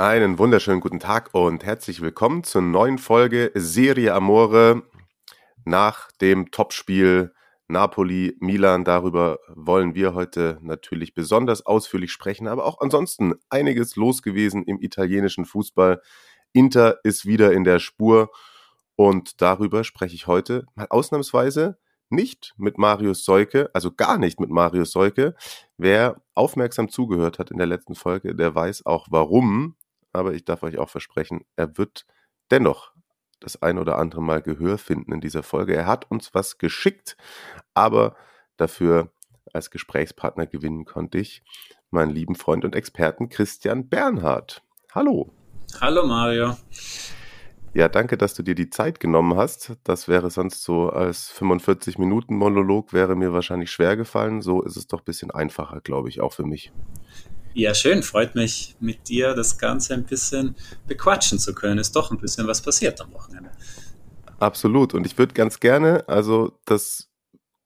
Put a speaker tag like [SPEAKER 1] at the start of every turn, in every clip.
[SPEAKER 1] Einen wunderschönen guten Tag und herzlich willkommen zur neuen Folge Serie Amore nach dem Topspiel Napoli-Milan. Darüber wollen wir heute natürlich besonders ausführlich sprechen, aber auch ansonsten einiges los gewesen im italienischen Fußball. Inter ist wieder in der Spur und darüber spreche ich heute mal ausnahmsweise nicht mit Marius Seuke, also gar nicht mit Marius Seuke. Wer aufmerksam zugehört hat in der letzten Folge, der weiß auch warum aber ich darf euch auch versprechen, er wird dennoch das ein oder andere Mal Gehör finden in dieser Folge. Er hat uns was geschickt, aber dafür als Gesprächspartner gewinnen konnte ich meinen lieben Freund und Experten Christian Bernhard. Hallo.
[SPEAKER 2] Hallo Mario.
[SPEAKER 1] Ja, danke, dass du dir die Zeit genommen hast. Das wäre sonst so als 45 Minuten Monolog wäre mir wahrscheinlich schwer gefallen. So ist es doch ein bisschen einfacher, glaube ich, auch für mich.
[SPEAKER 2] Ja, schön. Freut mich, mit dir das Ganze ein bisschen bequatschen zu können. Ist doch ein bisschen was passiert am Wochenende.
[SPEAKER 1] Absolut. Und ich würde ganz gerne, also das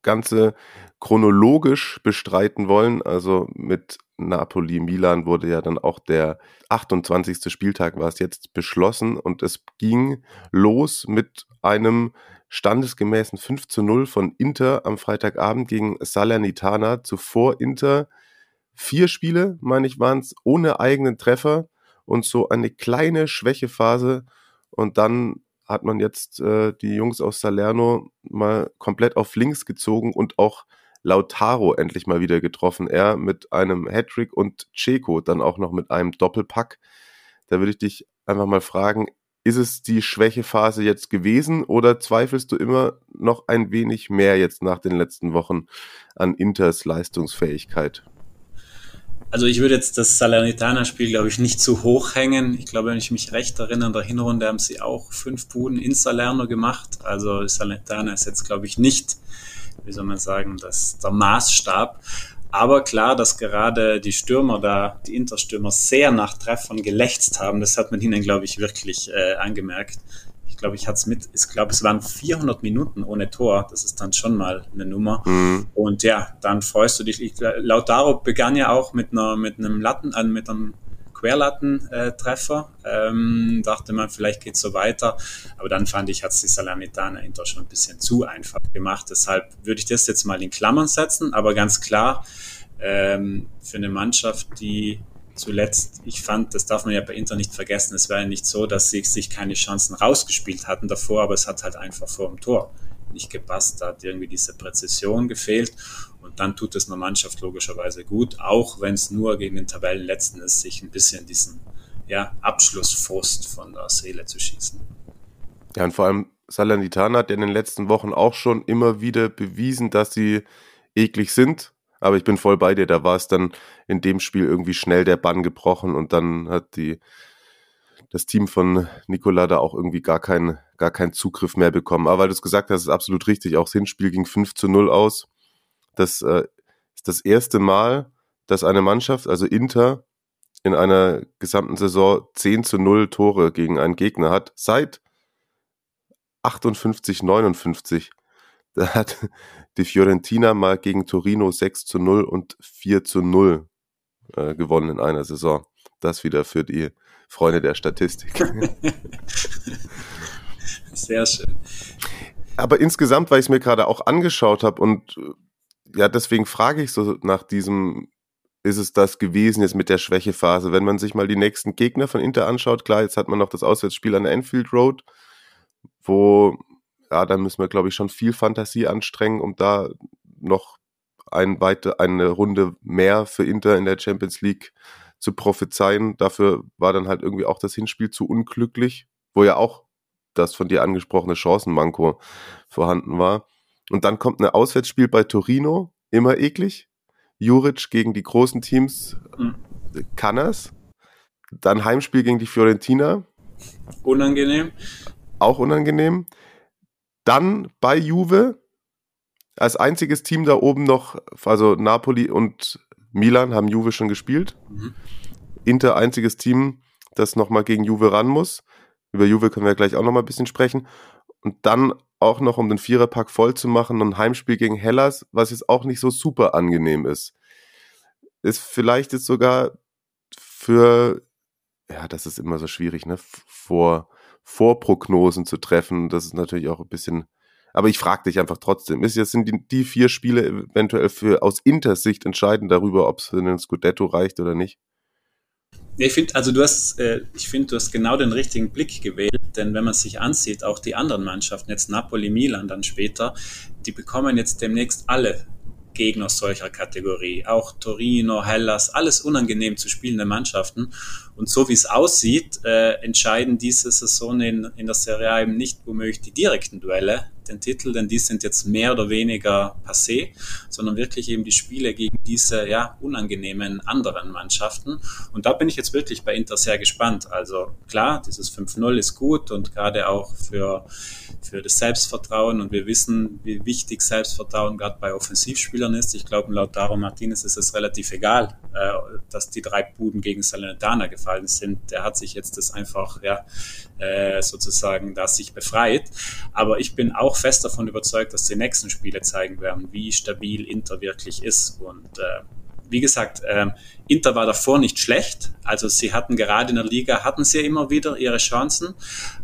[SPEAKER 1] Ganze chronologisch bestreiten wollen. Also mit Napoli, Milan wurde ja dann auch der 28. Spieltag war es jetzt beschlossen und es ging los mit einem standesgemäßen 5 zu 0 von Inter am Freitagabend gegen Salernitana. Zuvor Inter vier Spiele, meine ich, waren es, ohne eigenen Treffer und so eine kleine Schwächephase. Und dann hat man jetzt äh, die Jungs aus Salerno mal komplett auf links gezogen und auch Lautaro endlich mal wieder getroffen. Er mit einem Hattrick und Checo dann auch noch mit einem Doppelpack. Da würde ich dich einfach mal fragen, ist es die Schwächephase jetzt gewesen oder zweifelst du immer noch ein wenig mehr jetzt nach den letzten Wochen an Inters Leistungsfähigkeit?
[SPEAKER 2] Also ich würde jetzt das Salernitana-Spiel, glaube ich, nicht zu hoch hängen. Ich glaube, wenn ich mich recht erinnere, in der Hinrunde haben sie auch fünf Buden in Salerno gemacht. Also Salernitana ist jetzt, glaube ich, nicht, wie soll man sagen, das, der Maßstab. Aber klar, dass gerade die Stürmer da, die Interstürmer, sehr nach Treffern gelächzt haben, das hat man ihnen, glaube ich, wirklich äh, angemerkt glaube, ich hatte es mit, ich glaube, es waren 400 Minuten ohne Tor. Das ist dann schon mal eine Nummer. Mhm. Und ja, dann freust du dich. Ich, Lautaro begann ja auch mit einer, mit einem Latten, äh, mit einem Querlattentreffer. Ähm, dachte man, vielleicht geht es so weiter. Aber dann fand ich, hat es die Salernitana Inter schon ein bisschen zu einfach gemacht. Deshalb würde ich das jetzt mal in Klammern setzen. Aber ganz klar, ähm, für eine Mannschaft, die zuletzt, ich fand, das darf man ja bei Inter nicht vergessen, es war ja nicht so, dass sie sich keine Chancen rausgespielt hatten davor, aber es hat halt einfach vor dem Tor nicht gepasst, da hat irgendwie diese Präzision gefehlt und dann tut es einer Mannschaft logischerweise gut, auch wenn es nur gegen den Tabellenletzten ist, sich ein bisschen diesen ja, Abschlussfrust von der Seele zu schießen.
[SPEAKER 1] Ja, und vor allem Salernitana hat ja in den letzten Wochen auch schon immer wieder bewiesen, dass sie eklig sind aber ich bin voll bei dir. Da war es dann in dem Spiel irgendwie schnell der Bann gebrochen und dann hat die das Team von Nicola da auch irgendwie gar keinen gar keinen Zugriff mehr bekommen. Aber weil du es gesagt hast, ist absolut richtig. Auch das Hinspiel ging 5 zu 0 aus. Das äh, ist das erste Mal, dass eine Mannschaft, also Inter, in einer gesamten Saison 10 zu 0 Tore gegen einen Gegner hat. Seit 58, 59. Da hat die Fiorentina mal gegen Torino 6 zu 0 und 4 zu 0 äh, gewonnen in einer Saison. Das wieder für die Freunde der Statistik.
[SPEAKER 2] Sehr schön.
[SPEAKER 1] Aber insgesamt, weil ich es mir gerade auch angeschaut habe und äh, ja, deswegen frage ich so nach diesem, ist es das gewesen jetzt mit der Schwächephase? Wenn man sich mal die nächsten Gegner von Inter anschaut, klar, jetzt hat man noch das Auswärtsspiel an der Enfield Road, wo ja, da müssen wir, glaube ich, schon viel Fantasie anstrengen, um da noch ein weite, eine Runde mehr für Inter in der Champions League zu prophezeien. Dafür war dann halt irgendwie auch das Hinspiel zu unglücklich, wo ja auch das von dir angesprochene Chancenmanko vorhanden war. Und dann kommt ein Auswärtsspiel bei Torino, immer eklig. Juric gegen die großen Teams, mhm. kann. Dann Heimspiel gegen die Fiorentina.
[SPEAKER 2] Unangenehm.
[SPEAKER 1] Auch unangenehm. Dann bei Juve. Als einziges Team da oben noch, also Napoli und Milan haben Juve schon gespielt. Mhm. Inter einziges Team, das nochmal gegen Juve ran muss. Über Juve können wir gleich auch nochmal ein bisschen sprechen. Und dann auch noch, um den Viererpack voll zu machen, ein Heimspiel gegen Hellas, was jetzt auch nicht so super angenehm ist. Ist vielleicht jetzt sogar für, ja, das ist immer so schwierig, ne, vor, Vorprognosen zu treffen. Das ist natürlich auch ein bisschen, aber ich frage dich einfach trotzdem, ist jetzt sind die, die vier Spiele eventuell für aus Intersicht entscheidend darüber, ob es für einen Scudetto reicht oder nicht?
[SPEAKER 2] ich finde, also du hast, äh, ich finde, du hast genau den richtigen Blick gewählt, denn wenn man sich ansieht, auch die anderen Mannschaften, jetzt Napoli, Milan dann später, die bekommen jetzt demnächst alle Gegner solcher Kategorie. Auch Torino, Hellas, alles unangenehm zu spielende Mannschaften. Und so wie es aussieht, äh, entscheiden diese Saison in, in der Serie A eben nicht womöglich die direkten Duelle, den Titel, denn die sind jetzt mehr oder weniger passé, sondern wirklich eben die Spiele gegen diese ja unangenehmen anderen Mannschaften. Und da bin ich jetzt wirklich bei Inter sehr gespannt. Also klar, dieses 5-0 ist gut und gerade auch für für das Selbstvertrauen und wir wissen, wie wichtig Selbstvertrauen gerade bei Offensivspielern ist. Ich glaube, laut Daro Martinez ist es relativ egal, äh, dass die drei Buden gegen Salernitana gefallen sind. Der hat sich jetzt das einfach ja, äh, sozusagen da sich befreit. Aber ich bin auch fest davon überzeugt, dass die nächsten Spiele zeigen werden, wie stabil Inter wirklich ist. Und äh, wie gesagt, ähm, Inter war davor nicht schlecht. Also sie hatten gerade in der Liga, hatten sie immer wieder ihre Chancen.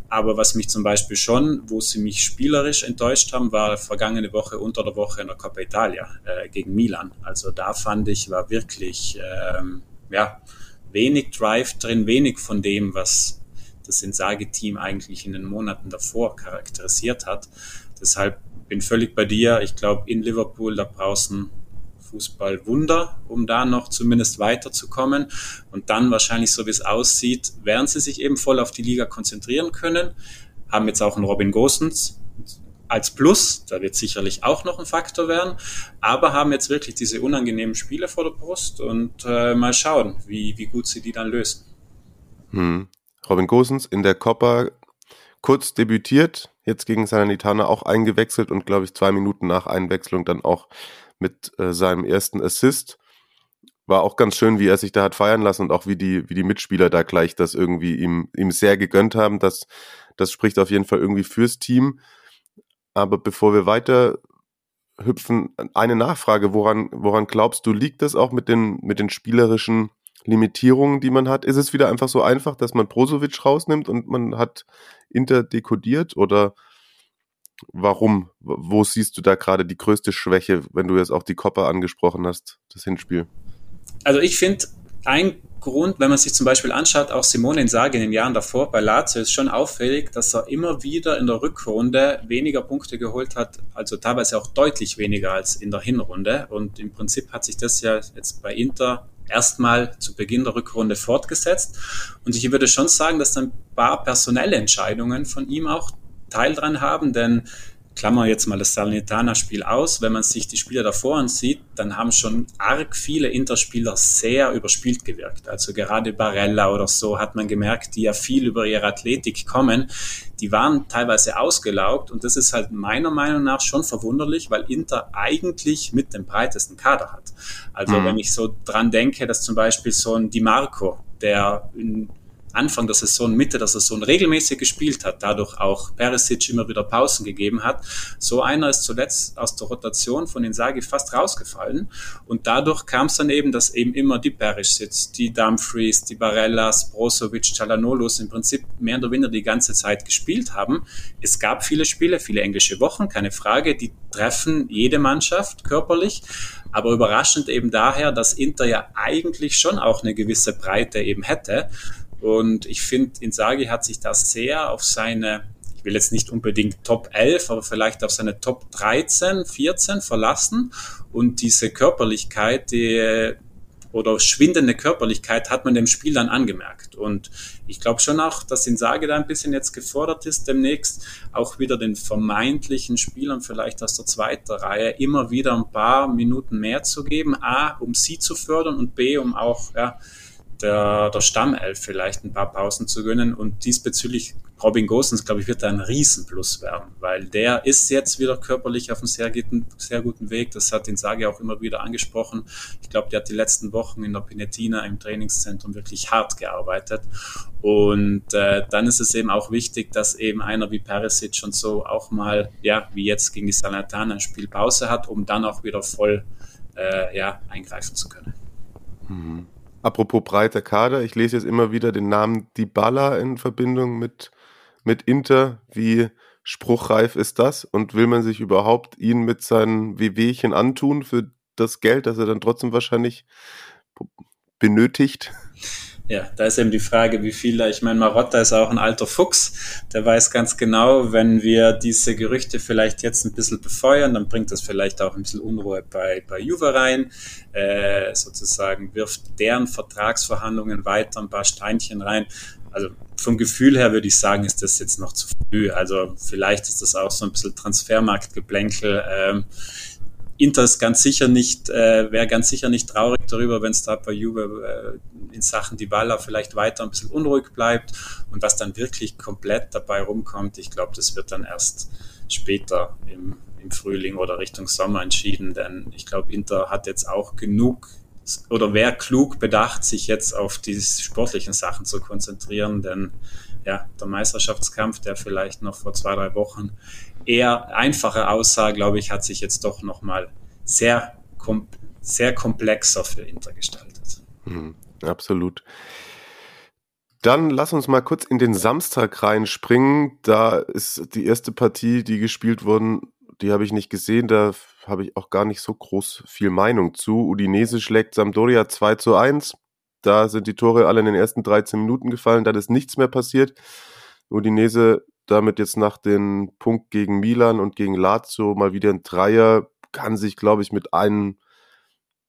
[SPEAKER 2] Aber was mich zum Beispiel schon, wo sie mich spielerisch enttäuscht haben, war vergangene Woche unter der Woche in der Coppa Italia äh, gegen Milan. Also da fand ich, war wirklich ähm, ja, wenig Drive drin, wenig von dem, was das Insage-Team eigentlich in den Monaten davor charakterisiert hat. Deshalb bin völlig bei dir. Ich glaube, in Liverpool, da draußen Fußballwunder, um da noch zumindest weiterzukommen. Und dann wahrscheinlich, so wie es aussieht, werden sie sich eben voll auf die Liga konzentrieren können. Haben jetzt auch einen Robin Gosens als Plus, da wird sicherlich auch noch ein Faktor werden, aber haben jetzt wirklich diese unangenehmen Spiele vor der Brust und äh, mal schauen, wie, wie gut sie die dann lösen.
[SPEAKER 1] Hm. Robin Gosens in der Coppa kurz debütiert, jetzt gegen Salernitana auch eingewechselt und glaube ich zwei Minuten nach Einwechslung dann auch mit äh, seinem ersten Assist. War auch ganz schön, wie er sich da hat feiern lassen und auch wie die, wie die Mitspieler da gleich das irgendwie ihm, ihm sehr gegönnt haben. Das, das spricht auf jeden Fall irgendwie fürs Team. Aber bevor wir weiter hüpfen, eine Nachfrage. Woran, woran glaubst du, liegt das auch mit den, mit den spielerischen Limitierungen, die man hat? Ist es wieder einfach so einfach, dass man Brozovic rausnimmt und man hat Inter dekodiert oder Warum? Wo siehst du da gerade die größte Schwäche, wenn du jetzt auch die Kopper angesprochen hast, das Hinspiel?
[SPEAKER 2] Also ich finde, ein Grund, wenn man sich zum Beispiel anschaut, auch Simone Insage in den Jahren davor bei Lazio, ist schon auffällig, dass er immer wieder in der Rückrunde weniger Punkte geholt hat, also teilweise auch deutlich weniger als in der Hinrunde. Und im Prinzip hat sich das ja jetzt bei Inter erstmal zu Beginn der Rückrunde fortgesetzt. Und ich würde schon sagen, dass ein paar personelle Entscheidungen von ihm auch Teil dran haben, denn Klammer jetzt mal das Salernitana-Spiel aus. Wenn man sich die Spieler davor ansieht, dann haben schon arg viele Interspieler sehr überspielt gewirkt. Also gerade Barella oder so hat man gemerkt, die ja viel über ihre Athletik kommen. Die waren teilweise ausgelaugt und das ist halt meiner Meinung nach schon verwunderlich, weil Inter eigentlich mit dem breitesten Kader hat. Also mhm. wenn ich so dran denke, dass zum Beispiel so ein Di Marco, der in Anfang der Saison, Mitte der Saison regelmäßig gespielt hat, dadurch auch Perisic immer wieder Pausen gegeben hat. So einer ist zuletzt aus der Rotation von Insagi fast rausgefallen und dadurch kam es dann eben, dass eben immer die Perisic, die Dumfries, die Barellas, Brozovic, Chalanolus im Prinzip mehr oder weniger die ganze Zeit gespielt haben. Es gab viele Spiele, viele englische Wochen, keine Frage, die treffen jede Mannschaft körperlich, aber überraschend eben daher, dass Inter ja eigentlich schon auch eine gewisse Breite eben hätte. Und ich finde, Insagi hat sich da sehr auf seine, ich will jetzt nicht unbedingt Top 11, aber vielleicht auf seine Top 13, 14 verlassen. Und diese Körperlichkeit, die oder schwindende Körperlichkeit hat man dem Spiel dann angemerkt. Und ich glaube schon auch, dass Insage da ein bisschen jetzt gefordert ist, demnächst auch wieder den vermeintlichen Spielern vielleicht aus der zweiten Reihe immer wieder ein paar Minuten mehr zu geben. A, um sie zu fördern und B, um auch ja, der, der Stammelf vielleicht ein paar Pausen zu gönnen. Und diesbezüglich Robin Gosens, glaube ich, wird da ein Riesenplus werden, weil der ist jetzt wieder körperlich auf einem sehr guten, sehr guten Weg. Das hat den Sage auch immer wieder angesprochen. Ich glaube, der hat die letzten Wochen in der Pinetina im Trainingszentrum wirklich hart gearbeitet. Und äh, dann ist es eben auch wichtig, dass eben einer wie Perisic und so auch mal, ja, wie jetzt gegen die Salernitana ein Spiel Pause hat, um dann auch wieder voll äh, ja, eingreifen zu können.
[SPEAKER 1] Mhm. Apropos breiter Kader, ich lese jetzt immer wieder den Namen Dybala in Verbindung mit, mit Inter. Wie spruchreif ist das? Und will man sich überhaupt ihn mit seinen Wehwehchen antun für das Geld, das er dann trotzdem wahrscheinlich benötigt?
[SPEAKER 2] Ja, da ist eben die Frage, wie viel da, ich meine, Marotta ist auch ein alter Fuchs, der weiß ganz genau, wenn wir diese Gerüchte vielleicht jetzt ein bisschen befeuern, dann bringt das vielleicht auch ein bisschen Unruhe bei, bei Juve rein, äh, sozusagen wirft deren Vertragsverhandlungen weiter ein paar Steinchen rein. Also vom Gefühl her würde ich sagen, ist das jetzt noch zu früh. Also vielleicht ist das auch so ein bisschen Transfermarktgeplänkel. Ähm, Inter ist ganz sicher nicht, äh, wäre ganz sicher nicht traurig darüber, wenn es da bei Juve äh, in Sachen Dybala vielleicht weiter ein bisschen unruhig bleibt. Und was dann wirklich komplett dabei rumkommt, ich glaube, das wird dann erst später im, im Frühling oder Richtung Sommer entschieden, denn ich glaube, Inter hat jetzt auch genug oder wäre klug bedacht, sich jetzt auf die sportlichen Sachen zu konzentrieren, denn ja, der Meisterschaftskampf, der vielleicht noch vor zwei, drei Wochen eher einfache aussah, glaube ich, hat sich jetzt doch nochmal sehr, kom sehr komplexer für Inter gestaltet.
[SPEAKER 1] Mhm, absolut. Dann lass uns mal kurz in den Samstag reinspringen. Da ist die erste Partie, die gespielt wurden, die habe ich nicht gesehen. Da habe ich auch gar nicht so groß viel Meinung zu. Udinese schlägt Sampdoria 2 zu 1. Da sind die Tore alle in den ersten 13 Minuten gefallen. Dann ist nichts mehr passiert. Udinese damit jetzt nach dem Punkt gegen Milan und gegen Lazio mal wieder ein Dreier, kann sich, glaube ich, mit einem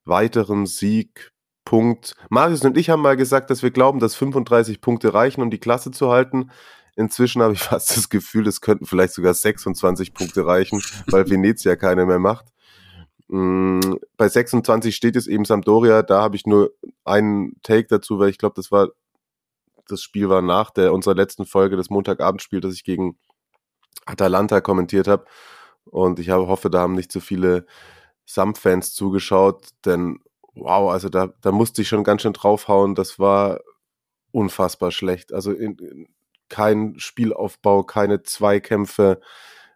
[SPEAKER 1] weiteren Sieg Punkt. Marius und ich haben mal gesagt, dass wir glauben, dass 35 Punkte reichen, um die Klasse zu halten. Inzwischen habe ich fast das Gefühl, es könnten vielleicht sogar 26 Punkte reichen, weil Venezia keine mehr macht. Mm, bei 26 steht es eben Sampdoria, da habe ich nur einen Take dazu, weil ich glaube, das war das Spiel war nach der unserer letzten Folge des Montagabendspiels, das ich gegen Atalanta kommentiert habe. Und ich habe, hoffe, da haben nicht so viele Sam-Fans zugeschaut, denn wow, also da, da musste ich schon ganz schön draufhauen. Das war unfassbar schlecht. Also in, in, kein Spielaufbau, keine Zweikämpfe.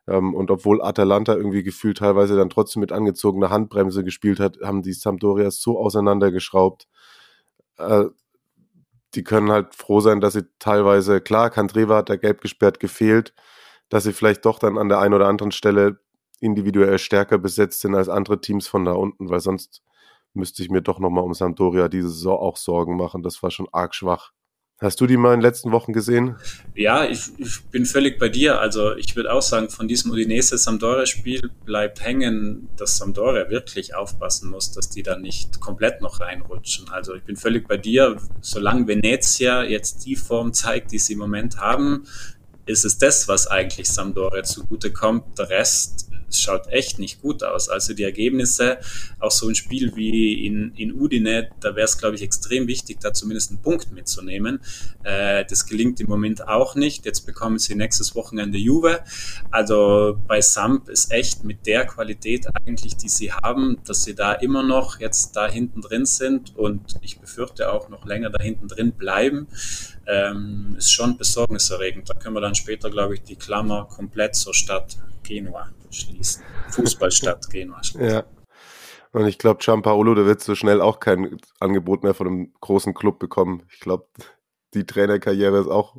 [SPEAKER 1] Ähm, und obwohl Atalanta irgendwie gefühlt teilweise dann trotzdem mit angezogener Handbremse gespielt hat, haben die Sampdorias so auseinandergeschraubt. Äh, die können halt froh sein, dass sie teilweise, klar, Kandreva hat da gelb gesperrt gefehlt, dass sie vielleicht doch dann an der einen oder anderen Stelle individuell stärker besetzt sind als andere Teams von da unten, weil sonst müsste ich mir doch nochmal um Sampdoria diese Saison auch Sorgen machen. Das war schon arg schwach. Hast du die mal in den letzten Wochen gesehen?
[SPEAKER 2] Ja, ich, ich bin völlig bei dir. Also ich würde auch sagen, von diesem Udinese-Sampdoria-Spiel bleibt hängen, dass Sampdoria wirklich aufpassen muss, dass die da nicht komplett noch reinrutschen. Also ich bin völlig bei dir. Solange Venezia jetzt die Form zeigt, die sie im Moment haben, ist es das, was eigentlich Sampdoria zugute kommt. Der Rest es schaut echt nicht gut aus. Also die Ergebnisse, auch so ein Spiel wie in, in Udine, da wäre es, glaube ich, extrem wichtig, da zumindest einen Punkt mitzunehmen. Äh, das gelingt im Moment auch nicht. Jetzt bekommen sie nächstes Wochenende Juve. Also bei Samp ist echt mit der Qualität eigentlich, die sie haben, dass sie da immer noch jetzt da hinten drin sind und ich befürchte auch noch länger da hinten drin bleiben ähm, ist schon besorgniserregend. Da können wir dann später, glaube ich, die Klammer komplett zur Stadt Genua schließen. Fußballstadt Genua schließen.
[SPEAKER 1] Ja. Und ich glaube, Gianpaolo, der wird so schnell auch kein Angebot mehr von einem großen Club bekommen. Ich glaube, die Trainerkarriere ist auch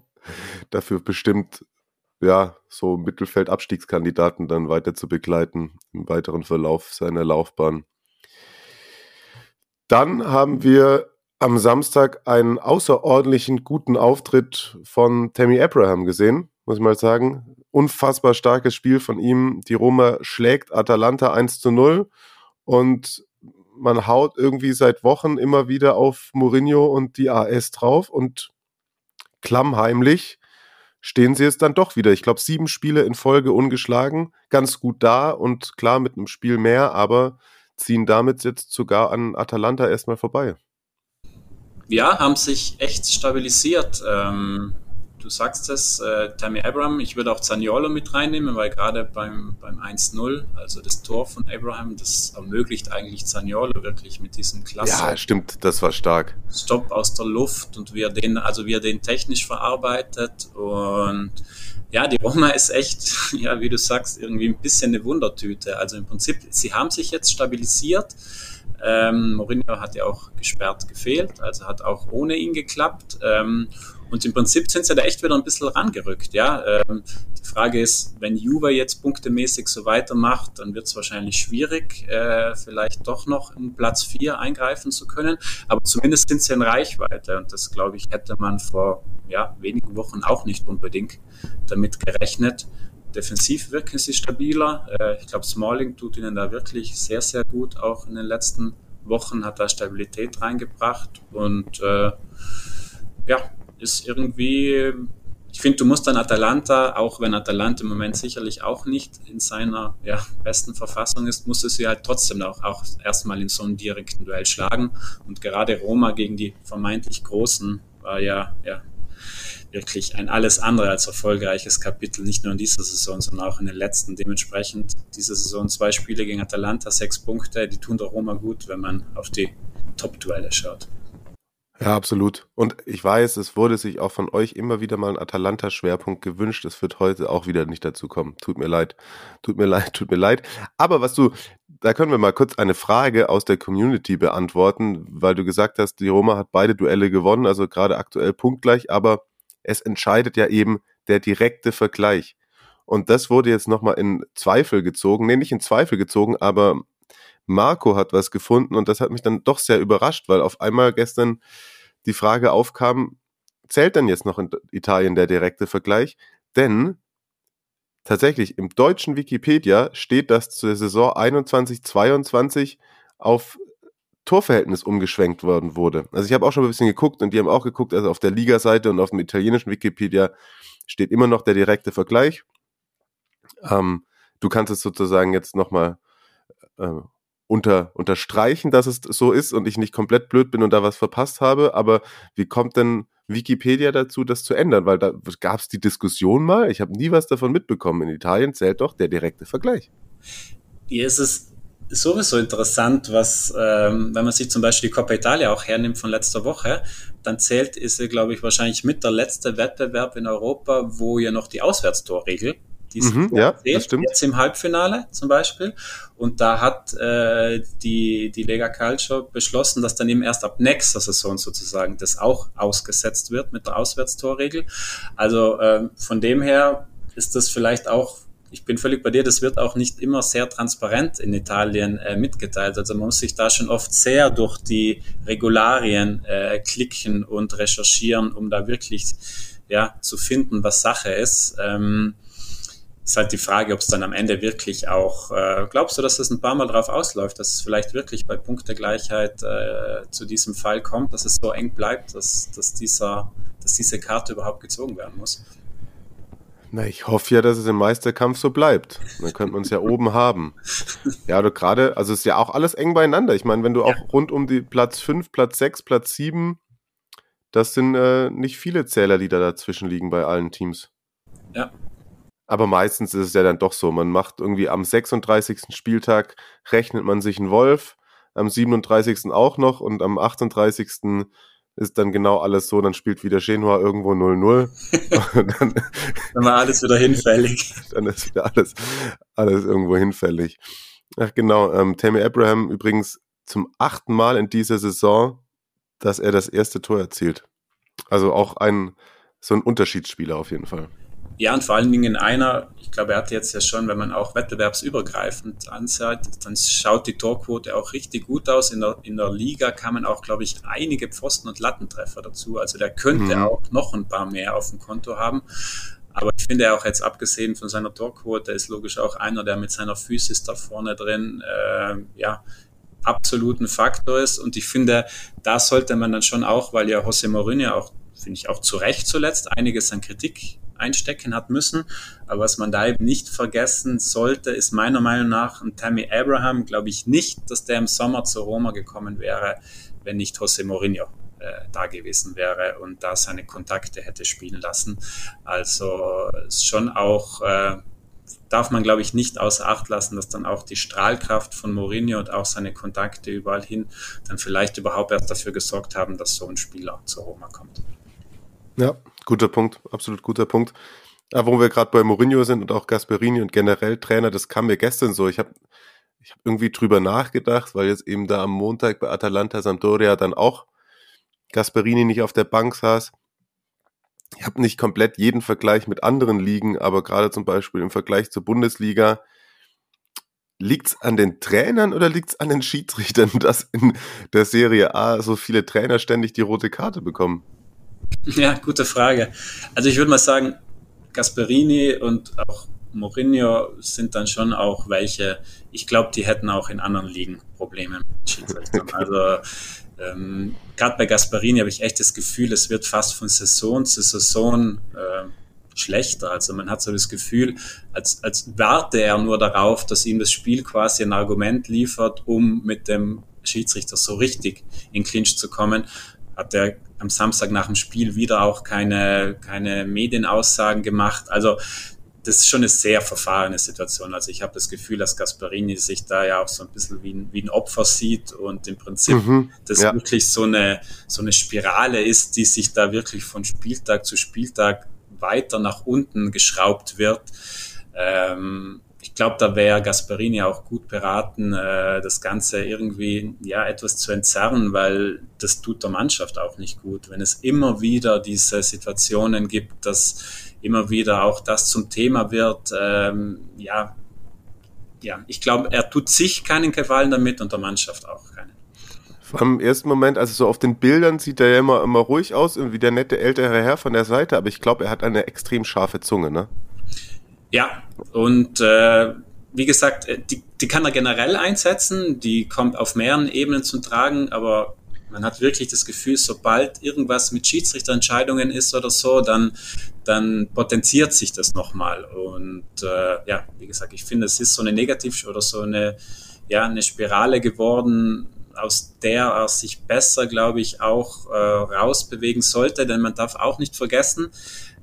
[SPEAKER 1] dafür bestimmt, ja, so Mittelfeld-Abstiegskandidaten dann weiter zu begleiten im weiteren Verlauf seiner Laufbahn. Dann haben wir am Samstag einen außerordentlichen guten Auftritt von Tammy Abraham gesehen, muss ich mal sagen. Unfassbar starkes Spiel von ihm. Die Roma schlägt Atalanta 1 zu 0 und man haut irgendwie seit Wochen immer wieder auf Mourinho und die AS drauf und klammheimlich stehen sie es dann doch wieder. Ich glaube, sieben Spiele in Folge ungeschlagen, ganz gut da und klar mit einem Spiel mehr, aber ziehen damit jetzt sogar an Atalanta erstmal vorbei.
[SPEAKER 2] Ja, haben sich echt stabilisiert. Ähm, du sagst es, äh, Tammy Abraham, ich würde auch Zaniolo mit reinnehmen, weil gerade beim, beim 1-0, also das Tor von Abraham, das ermöglicht eigentlich Zaniolo wirklich mit diesem Klasse.
[SPEAKER 1] Ja, stimmt, das war stark.
[SPEAKER 2] Stopp aus der Luft und wie er den, also wie er den technisch verarbeitet und ja, die Roma ist echt, ja, wie du sagst, irgendwie ein bisschen eine Wundertüte. Also im Prinzip, sie haben sich jetzt stabilisiert. Ähm, Mourinho hat ja auch gesperrt gefehlt, also hat auch ohne ihn geklappt. Ähm, und im Prinzip sind sie da echt wieder ein bisschen rangerückt. Ja? Ähm, die Frage ist, wenn Juve jetzt punktemäßig so weitermacht, dann wird es wahrscheinlich schwierig, äh, vielleicht doch noch um Platz 4 eingreifen zu können. Aber zumindest sind sie in Reichweite. Und das, glaube ich, hätte man vor ja, wenigen Wochen auch nicht unbedingt damit gerechnet. Defensiv wirken sie stabiler. Äh, ich glaube, Smalling tut ihnen da wirklich sehr, sehr gut. Auch in den letzten Wochen hat da Stabilität reingebracht. Und äh, ja, ist irgendwie, ich finde, du musst dann Atalanta, auch wenn Atalanta im Moment sicherlich auch nicht in seiner ja, besten Verfassung ist, musst du sie halt trotzdem auch, auch erstmal in so einem direkten Duell schlagen. Und gerade Roma gegen die vermeintlich Großen war ja, ja wirklich ein alles andere als erfolgreiches Kapitel, nicht nur in dieser Saison, sondern auch in den letzten. Dementsprechend diese Saison zwei Spiele gegen Atalanta, sechs Punkte, die tun der Roma gut, wenn man auf die Top-Duelle schaut.
[SPEAKER 1] Ja, absolut. Und ich weiß, es wurde sich auch von euch immer wieder mal ein Atalanta-Schwerpunkt gewünscht. Es wird heute auch wieder nicht dazu kommen. Tut mir leid. Tut mir leid, tut mir leid. Aber was du, da können wir mal kurz eine Frage aus der Community beantworten, weil du gesagt hast, die Roma hat beide Duelle gewonnen, also gerade aktuell punktgleich, aber es entscheidet ja eben der direkte Vergleich. Und das wurde jetzt nochmal in Zweifel gezogen. Nee, nicht in Zweifel gezogen, aber Marco hat was gefunden und das hat mich dann doch sehr überrascht, weil auf einmal gestern die Frage aufkam, zählt denn jetzt noch in Italien der direkte Vergleich? Denn tatsächlich im deutschen Wikipedia steht, dass zur Saison 21-22 auf Torverhältnis umgeschwenkt worden wurde. Also ich habe auch schon ein bisschen geguckt und die haben auch geguckt, also auf der Liga-Seite und auf dem italienischen Wikipedia steht immer noch der direkte Vergleich. Ähm, du kannst es sozusagen jetzt nochmal äh, unter, unterstreichen, dass es so ist und ich nicht komplett blöd bin und da was verpasst habe. Aber wie kommt denn Wikipedia dazu, das zu ändern? Weil da gab es die Diskussion mal. Ich habe nie was davon mitbekommen. In Italien zählt doch der direkte Vergleich.
[SPEAKER 2] Hier ist es sowieso interessant, was, ähm, wenn man sich zum Beispiel die Coppa Italia auch hernimmt von letzter Woche, dann zählt, ist er, glaube ich, wahrscheinlich mit der letzte Wettbewerb in Europa, wo ja noch die Auswärtstorregel die
[SPEAKER 1] mhm, ja, das stimmt.
[SPEAKER 2] jetzt im Halbfinale zum Beispiel. Und da hat äh, die, die Lega Calcio beschlossen, dass dann eben erst ab nächster Saison sozusagen das auch ausgesetzt wird mit der Auswärtstorregel. Also äh, von dem her ist das vielleicht auch ich bin völlig bei dir, das wird auch nicht immer sehr transparent in Italien äh, mitgeteilt. Also man muss sich da schon oft sehr durch die Regularien äh, klicken und recherchieren, um da wirklich ja, zu finden, was Sache ist. Ähm, ist halt die Frage, ob es dann am Ende wirklich auch, äh, glaubst du, dass es ein paar Mal drauf ausläuft, dass es vielleicht wirklich bei Punktegleichheit äh, zu diesem Fall kommt, dass es so eng bleibt, dass, dass, dieser, dass diese Karte überhaupt gezogen werden muss?
[SPEAKER 1] Na, ich hoffe ja, dass es im Meisterkampf so bleibt. Dann könnte man es ja oben haben. Ja, du gerade, also es ist ja auch alles eng beieinander. Ich meine, wenn du auch rund um die Platz 5, Platz 6, Platz 7, das sind äh, nicht viele Zähler, die da dazwischen liegen bei allen Teams.
[SPEAKER 2] Ja,
[SPEAKER 1] aber meistens ist es ja dann doch so. Man macht irgendwie am 36. Spieltag rechnet man sich einen Wolf, am 37. auch noch und am 38. ist dann genau alles so, dann spielt wieder Genua irgendwo 0-0.
[SPEAKER 2] dann, dann war alles wieder hinfällig.
[SPEAKER 1] dann ist wieder alles, alles irgendwo hinfällig. Ach genau, ähm, Tammy Abraham übrigens zum achten Mal in dieser Saison, dass er das erste Tor erzielt. Also auch ein so ein Unterschiedsspieler auf jeden Fall.
[SPEAKER 2] Ja, und vor allen Dingen einer, ich glaube, er hat jetzt ja schon, wenn man auch wettbewerbsübergreifend anschaut, dann schaut die Torquote auch richtig gut aus. In der, in der Liga kamen auch, glaube ich, einige Pfosten- und Lattentreffer dazu. Also der könnte mhm. auch noch ein paar mehr auf dem Konto haben. Aber ich finde auch jetzt abgesehen von seiner Torquote ist logisch auch einer, der mit seiner Physis da vorne drin, äh, ja, absoluten Faktor ist. Und ich finde, da sollte man dann schon auch, weil ja José Mourinho auch, finde ich auch zu Recht zuletzt, einiges an Kritik einstecken hat müssen. Aber was man da eben nicht vergessen sollte, ist meiner Meinung nach ein Tammy Abraham, glaube ich nicht, dass der im Sommer zu Roma gekommen wäre, wenn nicht José Mourinho äh, da gewesen wäre und da seine Kontakte hätte spielen lassen. Also schon auch äh, darf man, glaube ich, nicht außer Acht lassen, dass dann auch die Strahlkraft von Mourinho und auch seine Kontakte überall hin dann vielleicht überhaupt erst dafür gesorgt haben, dass so ein Spieler zu Roma kommt.
[SPEAKER 1] Ja, guter Punkt, absolut guter Punkt. Aber wo wir gerade bei Mourinho sind und auch Gasperini und generell Trainer, das kam mir gestern so. Ich habe ich hab irgendwie drüber nachgedacht, weil jetzt eben da am Montag bei Atalanta Sampdoria dann auch Gasperini nicht auf der Bank saß ich habe nicht komplett jeden Vergleich mit anderen Ligen, aber gerade zum Beispiel im Vergleich zur Bundesliga, liegt's an den Trainern oder liegt's an den Schiedsrichtern, dass in der Serie A so viele Trainer ständig die rote Karte bekommen?
[SPEAKER 2] Ja, gute Frage. Also ich würde mal sagen, Gasperini und auch Mourinho sind dann schon auch welche, ich glaube, die hätten auch in anderen Ligen Probleme mit Schiedsrichtern. Also ähm, Gerade bei Gasparini habe ich echt das Gefühl, es wird fast von Saison zu Saison äh, schlechter. Also man hat so das Gefühl, als, als warte er nur darauf, dass ihm das Spiel quasi ein Argument liefert, um mit dem Schiedsrichter so richtig in Clinch zu kommen. Hat er am Samstag nach dem Spiel wieder auch keine, keine Medienaussagen gemacht. Also das ist schon eine sehr verfahrene Situation. Also ich habe das Gefühl, dass Gasparini sich da ja auch so ein bisschen wie ein, wie ein Opfer sieht und im Prinzip mhm, das ja. wirklich so eine, so eine Spirale ist, die sich da wirklich von Spieltag zu Spieltag weiter nach unten geschraubt wird. Ähm, glaube, da wäre Gasparini auch gut beraten, äh, das Ganze irgendwie ja etwas zu entzerren, weil das tut der Mannschaft auch nicht gut, wenn es immer wieder diese Situationen gibt, dass immer wieder auch das zum Thema wird. Ähm, ja, ja, ich glaube, er tut sich keinen Gefallen damit und der Mannschaft auch keinen.
[SPEAKER 1] Im ersten Moment, also so auf den Bildern sieht er ja immer, immer ruhig aus, wie der nette ältere Herr von der Seite, aber ich glaube, er hat eine extrem scharfe Zunge, ne?
[SPEAKER 2] Ja, und äh, wie gesagt, äh, die, die kann er generell einsetzen, die kommt auf mehreren Ebenen zum Tragen, aber man hat wirklich das Gefühl, sobald irgendwas mit Schiedsrichterentscheidungen ist oder so, dann, dann potenziert sich das nochmal. Und äh, ja, wie gesagt, ich finde, es ist so eine Negativ- oder so eine, ja, eine Spirale geworden, aus der er sich besser, glaube ich, auch äh, rausbewegen sollte, denn man darf auch nicht vergessen,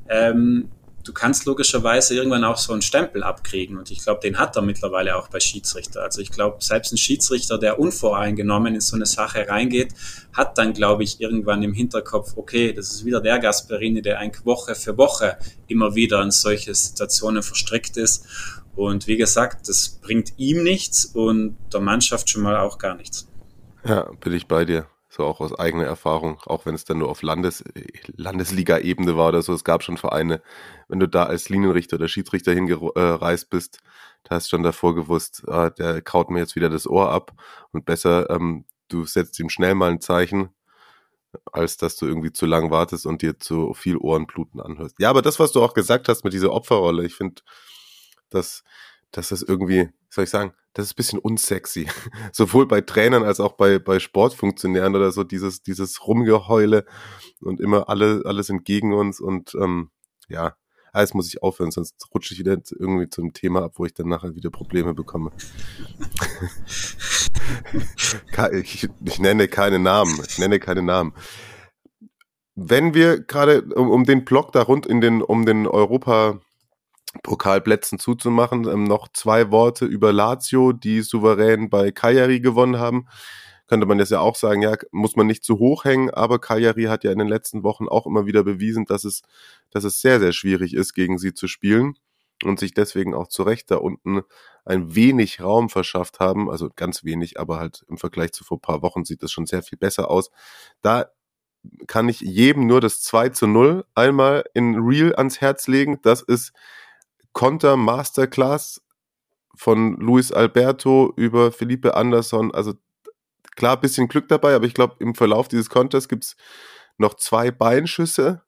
[SPEAKER 2] ähm, du kannst logischerweise irgendwann auch so einen Stempel abkriegen und ich glaube, den hat er mittlerweile auch bei Schiedsrichter. Also ich glaube, selbst ein Schiedsrichter, der unvoreingenommen in so eine Sache reingeht, hat dann, glaube ich, irgendwann im Hinterkopf, okay, das ist wieder der Gasperini, der eigentlich Woche für Woche immer wieder in solche Situationen verstrickt ist. Und wie gesagt, das bringt ihm nichts und der Mannschaft schon mal auch gar nichts.
[SPEAKER 1] Ja, bin ich bei dir so auch aus eigener Erfahrung, auch wenn es dann nur auf Landes, Landesliga-Ebene war oder so. Es gab schon Vereine, wenn du da als Linienrichter oder Schiedsrichter hingereist bist, da hast du schon davor gewusst, ah, der kaut mir jetzt wieder das Ohr ab und besser, ähm, du setzt ihm schnell mal ein Zeichen, als dass du irgendwie zu lang wartest und dir zu viel Ohrenbluten anhörst. Ja, aber das, was du auch gesagt hast mit dieser Opferrolle, ich finde, dass, dass das irgendwie, soll ich sagen, das ist ein bisschen unsexy. Sowohl bei Trainern als auch bei, bei Sportfunktionären oder so, dieses, dieses Rumgeheule und immer alle, alles entgegen uns und ähm, ja, alles muss ich aufhören, sonst rutsche ich wieder irgendwie zum Thema ab, wo ich dann nachher wieder Probleme bekomme. ich, ich nenne keine Namen. Ich nenne keine Namen. Wenn wir gerade um, um den Block da rund in den, um den Europa, Pokalplätzen zuzumachen. Ähm, noch zwei Worte über Lazio, die souverän bei Cagliari gewonnen haben. Könnte man jetzt ja auch sagen, ja, muss man nicht zu hoch hängen, aber Cagliari hat ja in den letzten Wochen auch immer wieder bewiesen, dass es, dass es sehr, sehr schwierig ist, gegen sie zu spielen und sich deswegen auch zu Recht da unten ein wenig Raum verschafft haben. Also ganz wenig, aber halt im Vergleich zu vor paar Wochen sieht das schon sehr viel besser aus. Da kann ich jedem nur das 2 zu 0 einmal in Real ans Herz legen. Das ist Konter Masterclass von Luis Alberto über Felipe Anderson. Also klar, bisschen Glück dabei, aber ich glaube, im Verlauf dieses Konters gibt's noch zwei Beinschüsse.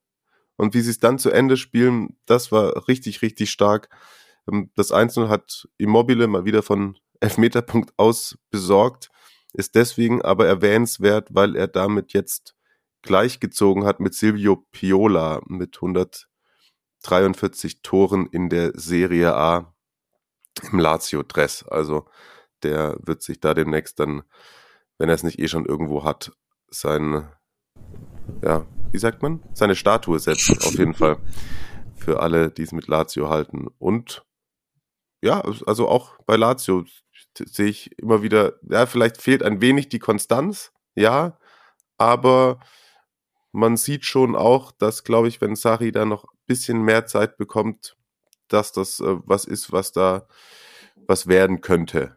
[SPEAKER 1] Und wie sie es dann zu Ende spielen, das war richtig, richtig stark. Ähm, das Einzelne hat Immobile mal wieder von Elfmeterpunkt aus besorgt, ist deswegen aber erwähnenswert, weil er damit jetzt gleichgezogen hat mit Silvio Piola mit 100 43 Toren in der Serie A im Lazio-Dress. Also der wird sich da demnächst dann, wenn er es nicht eh schon irgendwo hat, sein ja, wie sagt man? Seine Statue setzen, auf jeden Fall. Für alle, die es mit Lazio halten. Und ja, also auch bei Lazio sehe ich immer wieder, ja, vielleicht fehlt ein wenig die Konstanz, ja, aber man sieht schon auch, dass, glaube ich, wenn Sari da noch ein bisschen mehr Zeit bekommt, dass das äh, was ist, was da was werden könnte.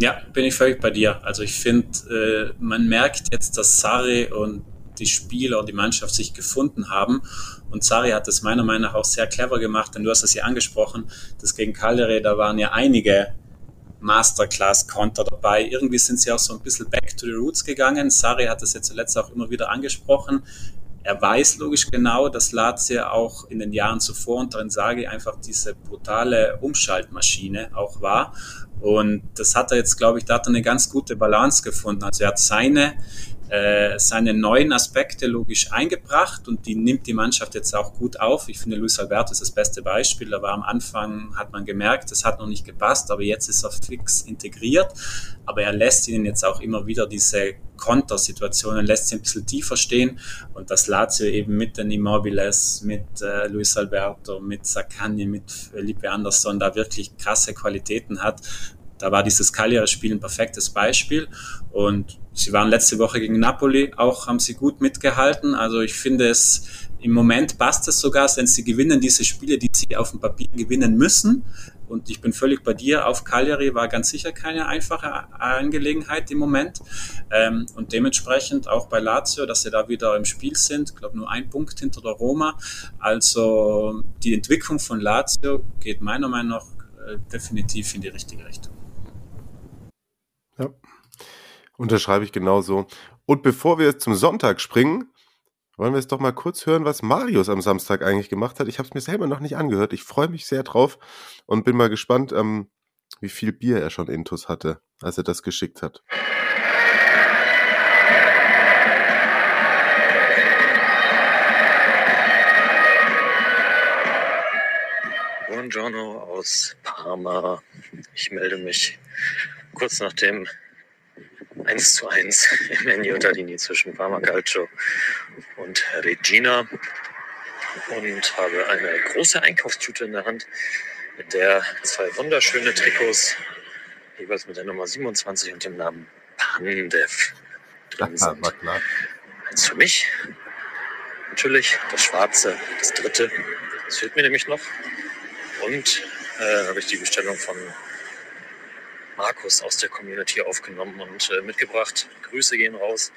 [SPEAKER 2] Ja, bin ich völlig bei dir. Also ich finde, äh, man merkt jetzt, dass Sari und die Spieler und die Mannschaft sich gefunden haben. Und Sari hat das meiner Meinung nach auch sehr clever gemacht, denn du hast es ja angesprochen, das gegen Cagliari, da waren ja einige Masterclass-Konter dabei. Irgendwie sind sie auch so ein bisschen back to the roots gegangen. Sari hat das jetzt zuletzt auch immer wieder angesprochen. Er weiß logisch genau, dass Lazio auch in den Jahren zuvor unter Insagi einfach diese brutale Umschaltmaschine auch war. Und das hat er jetzt, glaube ich, da hat er eine ganz gute Balance gefunden. Also er hat seine äh, seine neuen Aspekte logisch eingebracht und die nimmt die Mannschaft jetzt auch gut auf. Ich finde, Luis Alberto ist das beste Beispiel. Da war am Anfang, hat man gemerkt, das hat noch nicht gepasst, aber jetzt ist er fix integriert. Aber er lässt ihnen jetzt auch immer wieder diese Kontersituationen, lässt sie ein bisschen tiefer stehen und das Lazio eben mit den Immobiles, mit äh, Luis Alberto, mit Sakani, mit Felipe Anderson da wirklich krasse Qualitäten hat da war dieses Cagliari-Spiel ein perfektes Beispiel. Und sie waren letzte Woche gegen Napoli, auch haben sie gut mitgehalten. Also ich finde es, im Moment passt es sogar, wenn sie gewinnen diese Spiele, die sie auf dem Papier gewinnen müssen. Und ich bin völlig bei dir. Auf Cagliari war ganz sicher keine einfache Angelegenheit im Moment. Ähm, und dementsprechend auch bei Lazio, dass sie da wieder im Spiel sind. Ich glaube, nur ein Punkt hinter der Roma. Also die Entwicklung von Lazio geht meiner Meinung nach äh, definitiv in die richtige Richtung.
[SPEAKER 1] Ja. Unterschreibe ich genauso. Und bevor wir zum Sonntag springen, wollen wir jetzt doch mal kurz hören, was Marius am Samstag eigentlich gemacht hat. Ich habe es mir selber noch nicht angehört. Ich freue mich sehr drauf und bin mal gespannt, ähm, wie viel Bier er schon intus hatte, als er das geschickt hat.
[SPEAKER 3] Buongiorno aus Parma. Ich melde mich kurz nach dem 1 zu 1 im Ennio Tardini zwischen Parma Calcio und Regina und habe eine große Einkaufstüte in der Hand, mit der zwei wunderschöne Trikots, jeweils mit der Nummer 27 und dem Namen Pandev drin sind. Eins für mich, natürlich, das schwarze, das dritte, das fehlt mir nämlich noch. Und äh, habe ich die Bestellung von Markus aus der Community aufgenommen und äh, mitgebracht. Grüße gehen raus.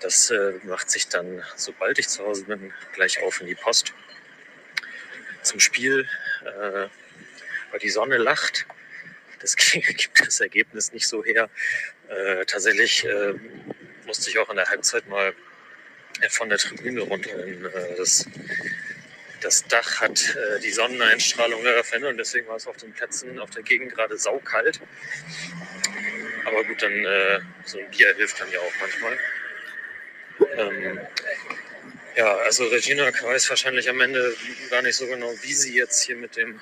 [SPEAKER 3] Das äh, macht sich dann, sobald ich zu Hause bin, gleich auf in die Post. Zum Spiel, äh, weil die Sonne lacht. Das gibt das Ergebnis nicht so her. Äh, tatsächlich äh, musste ich auch in der Halbzeit mal äh, von der Tribüne runter in das das Dach hat äh, die Sonneneinstrahlung leider verändert und deswegen war es auf den Plätzen auf der Gegend gerade saukalt. Aber gut, dann äh, so ein Bier hilft dann ja auch manchmal. Ähm, ja, also Regina weiß wahrscheinlich am Ende gar nicht so genau, wie sie jetzt hier mit dem,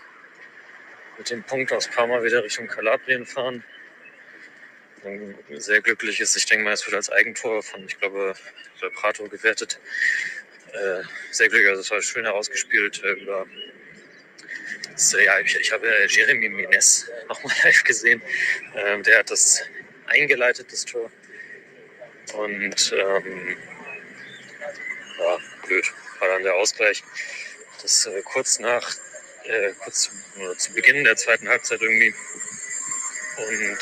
[SPEAKER 3] mit dem Punkt aus Parma wieder Richtung Kalabrien fahren. Sehr glücklich ist, ich denke mal, es wird als Eigentor von, ich glaube, Prato gewertet sehr glücklich. Also es war schön herausgespielt äh, über das, ja, ich, ich habe äh, Jeremy Mines nochmal live gesehen. Ähm, der hat das eingeleitet, das Tor. Und ähm, ja, blöd, war dann der Ausgleich. Das äh, kurz nach, äh, kurz zu, zu Beginn der zweiten Halbzeit irgendwie. Und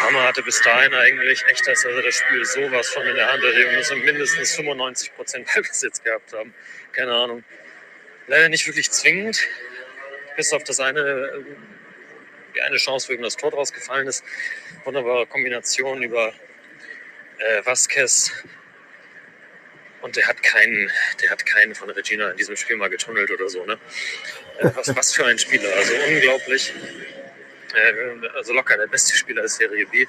[SPEAKER 3] Hammer hatte bis dahin eigentlich echt, dass er das Spiel sowas von in der Hand hatte. Wir müssen mindestens 95 Prozent Ballbesitz gehabt haben. Keine Ahnung. Leider nicht wirklich zwingend. Bis auf das eine, die eine Chance, wo das Tor draus gefallen ist. Wunderbare Kombination über äh, Vasquez. Und der hat keinen, der hat keinen von Regina in diesem Spiel mal getunnelt oder so. Ne? Äh, was, was für ein Spieler. Also unglaublich. Äh, also locker der beste Spieler der Serie B.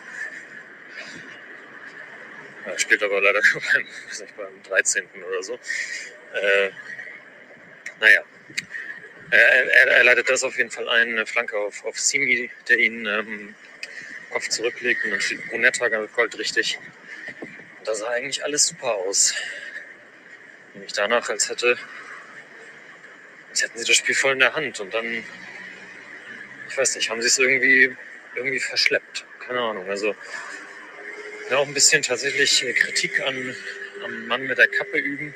[SPEAKER 3] Er spielt aber leider nur beim, nicht, beim 13. oder so. Äh, naja, er, er, er, leitet das auf jeden Fall ein, eine Flanke auf, auf Simi, der ihn ähm, Kopf zurücklegt und dann steht Brunetta goldrichtig. da sah eigentlich alles super aus. Nämlich danach, als hätte, als hätten sie das Spiel voll in der Hand und dann, weiß nicht, haben sie es irgendwie, irgendwie verschleppt. Keine Ahnung. Also ja, auch ein bisschen tatsächlich Kritik an, am Mann mit der Kappe üben.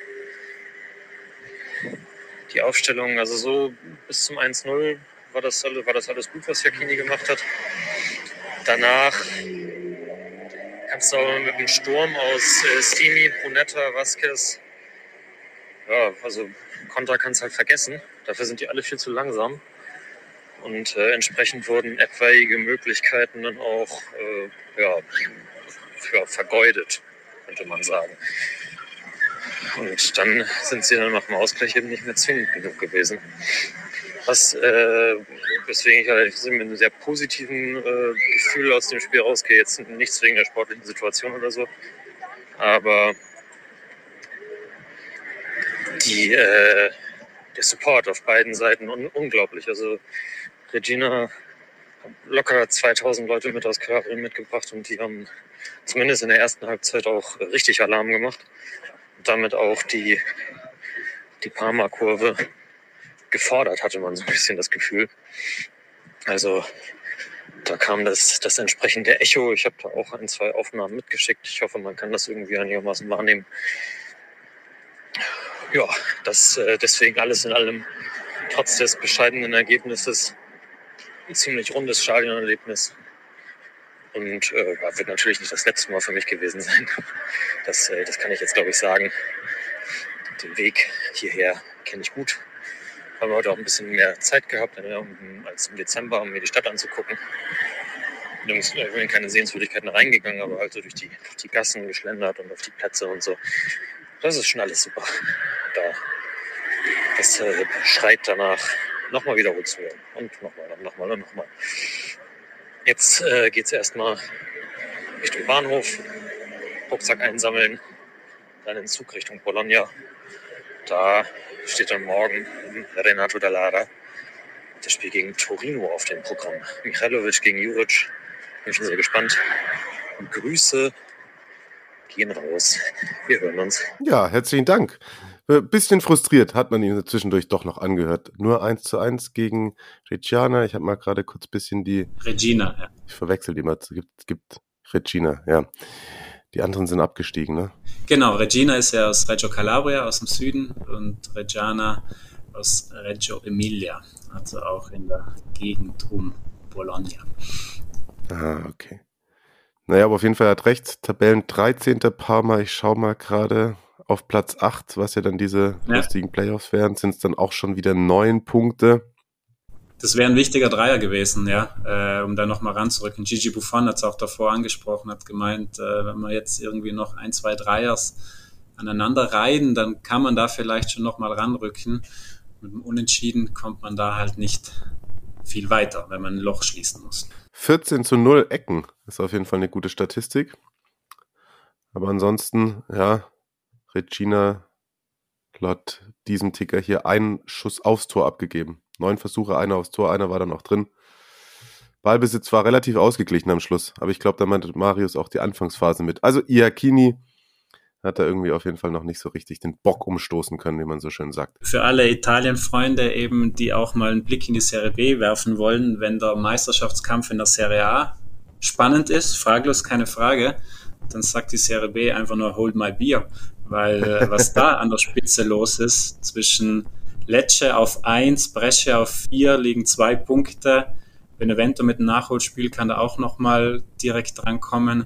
[SPEAKER 3] Die Aufstellung, also so bis zum 1-0 war das, alles, war das alles gut, was Jacquini gemacht hat. Danach kannst du aber mit dem Sturm aus äh, Stimi, Brunetta, Vasquez, ja, also Konter kannst halt vergessen. Dafür sind die alle viel zu langsam. Und äh, entsprechend wurden etwaige Möglichkeiten dann auch äh, ja, ja, vergeudet, könnte man sagen. Und dann sind sie dann nach dem Ausgleich eben nicht mehr zwingend genug gewesen. Was, äh, weswegen ich halt mit einem sehr positiven äh, Gefühl aus dem Spiel rausgehe. Jetzt nichts wegen der sportlichen Situation oder so. Aber die, äh, der Support auf beiden Seiten un unglaublich. Also Regina locker 2000 Leute mit aus Köln mitgebracht und die haben zumindest in der ersten Halbzeit auch richtig Alarm gemacht. Und damit auch die, die Parma-Kurve gefordert, hatte man so ein bisschen das Gefühl. Also da kam das, das entsprechende Echo. Ich habe da auch ein, zwei Aufnahmen mitgeschickt. Ich hoffe, man kann das irgendwie einigermaßen wahrnehmen. Ja, das äh, deswegen alles in allem, trotz des bescheidenen Ergebnisses, ein ziemlich rundes Stadionerlebnis. Und äh, wird natürlich nicht das letzte Mal für mich gewesen sein. Das, äh, das kann ich jetzt, glaube ich, sagen. Den Weg hierher kenne ich gut. Habe heute auch ein bisschen mehr Zeit gehabt als im Dezember, um mir die Stadt anzugucken. Ich bin in keine Sehenswürdigkeiten reingegangen, aber also durch die, durch die Gassen geschlendert und auf die Plätze und so. Das ist schon alles super. Da, das äh, schreit danach, nochmal wiederholt zu werden. Und nochmal und nochmal und nochmal. Jetzt äh, geht es erstmal Richtung Bahnhof, Rucksack einsammeln, dann in Zug Richtung Bologna. Da steht dann morgen Renato Dallara das Spiel gegen Torino auf dem Programm. Michailovic gegen Juric. Bin schon sehr gespannt. Und Grüße gehen raus. Wir hören uns.
[SPEAKER 1] Ja, herzlichen Dank. Äh, bisschen frustriert hat man ihn zwischendurch doch noch angehört. Nur 1 zu 1 gegen Reggiana. Ich habe mal gerade kurz bisschen die.
[SPEAKER 2] Regina, ja.
[SPEAKER 1] Ich verwechsel die mal. Es gibt, gibt Regina, ja. Die anderen sind abgestiegen, ne?
[SPEAKER 2] Genau, Regina ist ja aus Reggio Calabria, aus dem Süden, und Reggiana aus Reggio Emilia, also auch in der Gegend um Bologna.
[SPEAKER 1] Ah, okay. Naja, aber auf jeden Fall hat recht. Tabellen 13. Parma, ich schaue mal gerade auf Platz 8, was ja dann diese ja. lustigen Playoffs wären, sind es dann auch schon wieder neun Punkte.
[SPEAKER 2] Das wäre ein wichtiger Dreier gewesen, ja, äh, um da nochmal ranzurücken. Gigi Buffon hat es auch davor angesprochen, hat gemeint, äh, wenn man jetzt irgendwie noch ein, zwei Dreiers aneinander reihen, dann kann man da vielleicht schon nochmal ranrücken. Mit dem Unentschieden kommt man da halt nicht viel weiter, wenn man ein Loch schließen muss.
[SPEAKER 1] 14 zu 0 Ecken ist auf jeden Fall eine gute Statistik. Aber ansonsten, ja, Regina laut diesem Ticker hier einen Schuss aufs Tor abgegeben. Neun Versuche, einer aufs Tor, einer war dann auch drin. Ballbesitz war relativ ausgeglichen am Schluss, aber ich glaube, da meinte Marius auch die Anfangsphase mit. Also Iacchini hat da irgendwie auf jeden Fall noch nicht so richtig den Bock umstoßen können, wie man so schön sagt.
[SPEAKER 2] Für alle Italien-Freunde eben, die auch mal einen Blick in die Serie B werfen wollen, wenn der Meisterschaftskampf in der Serie A spannend ist, fraglos keine Frage, dann sagt die Serie B einfach nur Hold my beer weil äh, was da an der Spitze los ist, zwischen Lecce auf 1, Brescia auf 4 liegen zwei Punkte. Benevento mit dem Nachholspiel kann da auch nochmal direkt drankommen.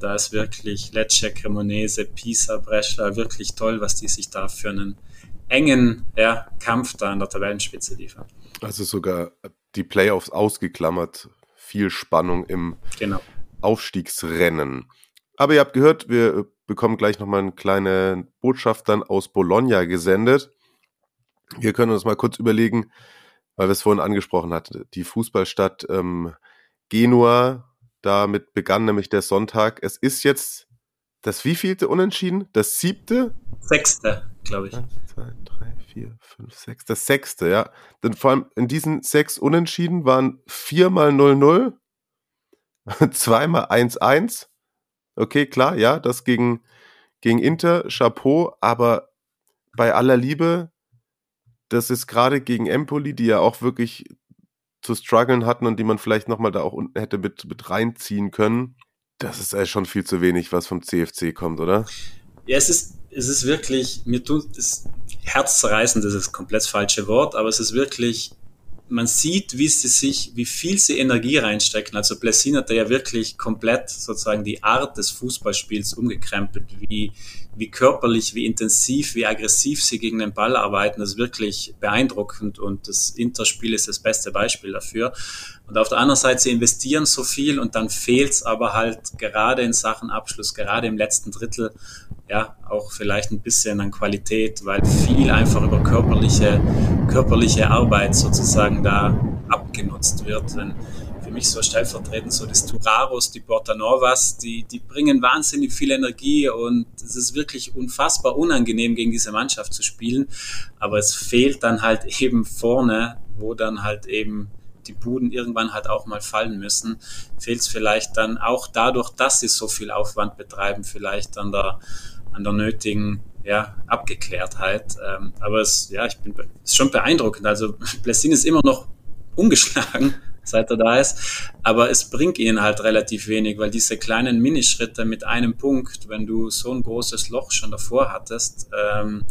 [SPEAKER 2] Da ist wirklich Lecce, Cremonese, Pisa, Brescia wirklich toll, was die sich da für einen engen ja, Kampf da an der Tabellenspitze liefern.
[SPEAKER 1] Also sogar die Playoffs ausgeklammert, viel Spannung im genau. Aufstiegsrennen. Aber ihr habt gehört, wir bekommen gleich nochmal eine kleine Botschaft dann aus Bologna gesendet. Wir können uns mal kurz überlegen, weil wir es vorhin angesprochen hatten, die Fußballstadt ähm, Genua, damit begann nämlich der Sonntag. Es ist jetzt das wievielte Unentschieden? Das siebte?
[SPEAKER 2] Sechste, glaube ich.
[SPEAKER 1] Eins, zwei, drei, vier, fünf, sechs. Das sechste, ja. Denn vor allem in diesen sechs Unentschieden waren viermal 0-0, zweimal 1-1 Okay, klar, ja, das gegen, gegen Inter, Chapeau, aber bei aller Liebe, das ist gerade gegen Empoli, die ja auch wirklich zu strugglen hatten und die man vielleicht nochmal da auch unten hätte mit, mit reinziehen können. Das ist ja schon viel zu wenig, was vom CFC kommt, oder?
[SPEAKER 2] Ja, es ist, es ist wirklich, mir tut es herzzerreißend, das ist das komplett falsche Wort, aber es ist wirklich man sieht, wie sie sich, wie viel sie Energie reinstecken. Also Blessin hat da ja wirklich komplett sozusagen die Art des Fußballspiels umgekrempelt, wie, wie körperlich, wie intensiv, wie aggressiv sie gegen den Ball arbeiten. Ist wirklich beeindruckend und das Interspiel ist das beste Beispiel dafür. Und auf der anderen Seite, sie investieren so viel und dann fehlt es aber halt gerade in Sachen Abschluss, gerade im letzten Drittel, ja, auch vielleicht ein bisschen an Qualität, weil viel einfach über körperliche, körperliche Arbeit sozusagen da abgenutzt wird. Wenn mich so stellvertretend so das Turaros, die Porta Novas, die, die bringen wahnsinnig viel Energie und es ist wirklich unfassbar unangenehm, gegen diese Mannschaft zu spielen. Aber es fehlt dann halt eben vorne, wo dann halt eben die Buden irgendwann halt auch mal fallen müssen, fehlt es vielleicht dann auch dadurch, dass sie so viel Aufwand betreiben, vielleicht an der, an der nötigen ja, Abgeklärtheit. Ähm, aber es, ja, ich bin ist schon beeindruckend. Also Blessin ist immer noch ungeschlagen, seit er da ist. Aber es bringt ihnen halt relativ wenig, weil diese kleinen Minischritte mit einem Punkt, wenn du so ein großes Loch schon davor hattest, ähm,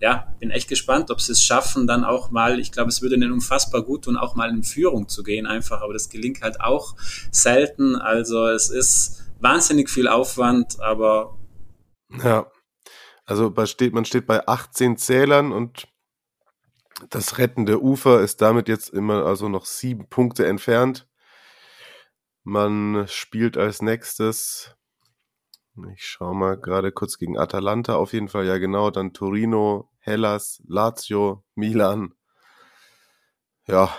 [SPEAKER 2] ja, bin echt gespannt, ob sie es schaffen, dann auch mal, ich glaube, es würde ihnen unfassbar gut tun, auch mal in Führung zu gehen, einfach, aber das gelingt halt auch selten. Also es ist wahnsinnig viel Aufwand, aber.
[SPEAKER 1] Ja, also man steht, man steht bei 18 Zählern und das rettende Ufer ist damit jetzt immer also noch sieben Punkte entfernt. Man spielt als nächstes ich schaue mal gerade kurz gegen Atalanta auf jeden Fall. Ja, genau. Dann Torino, Hellas, Lazio, Milan. Ja,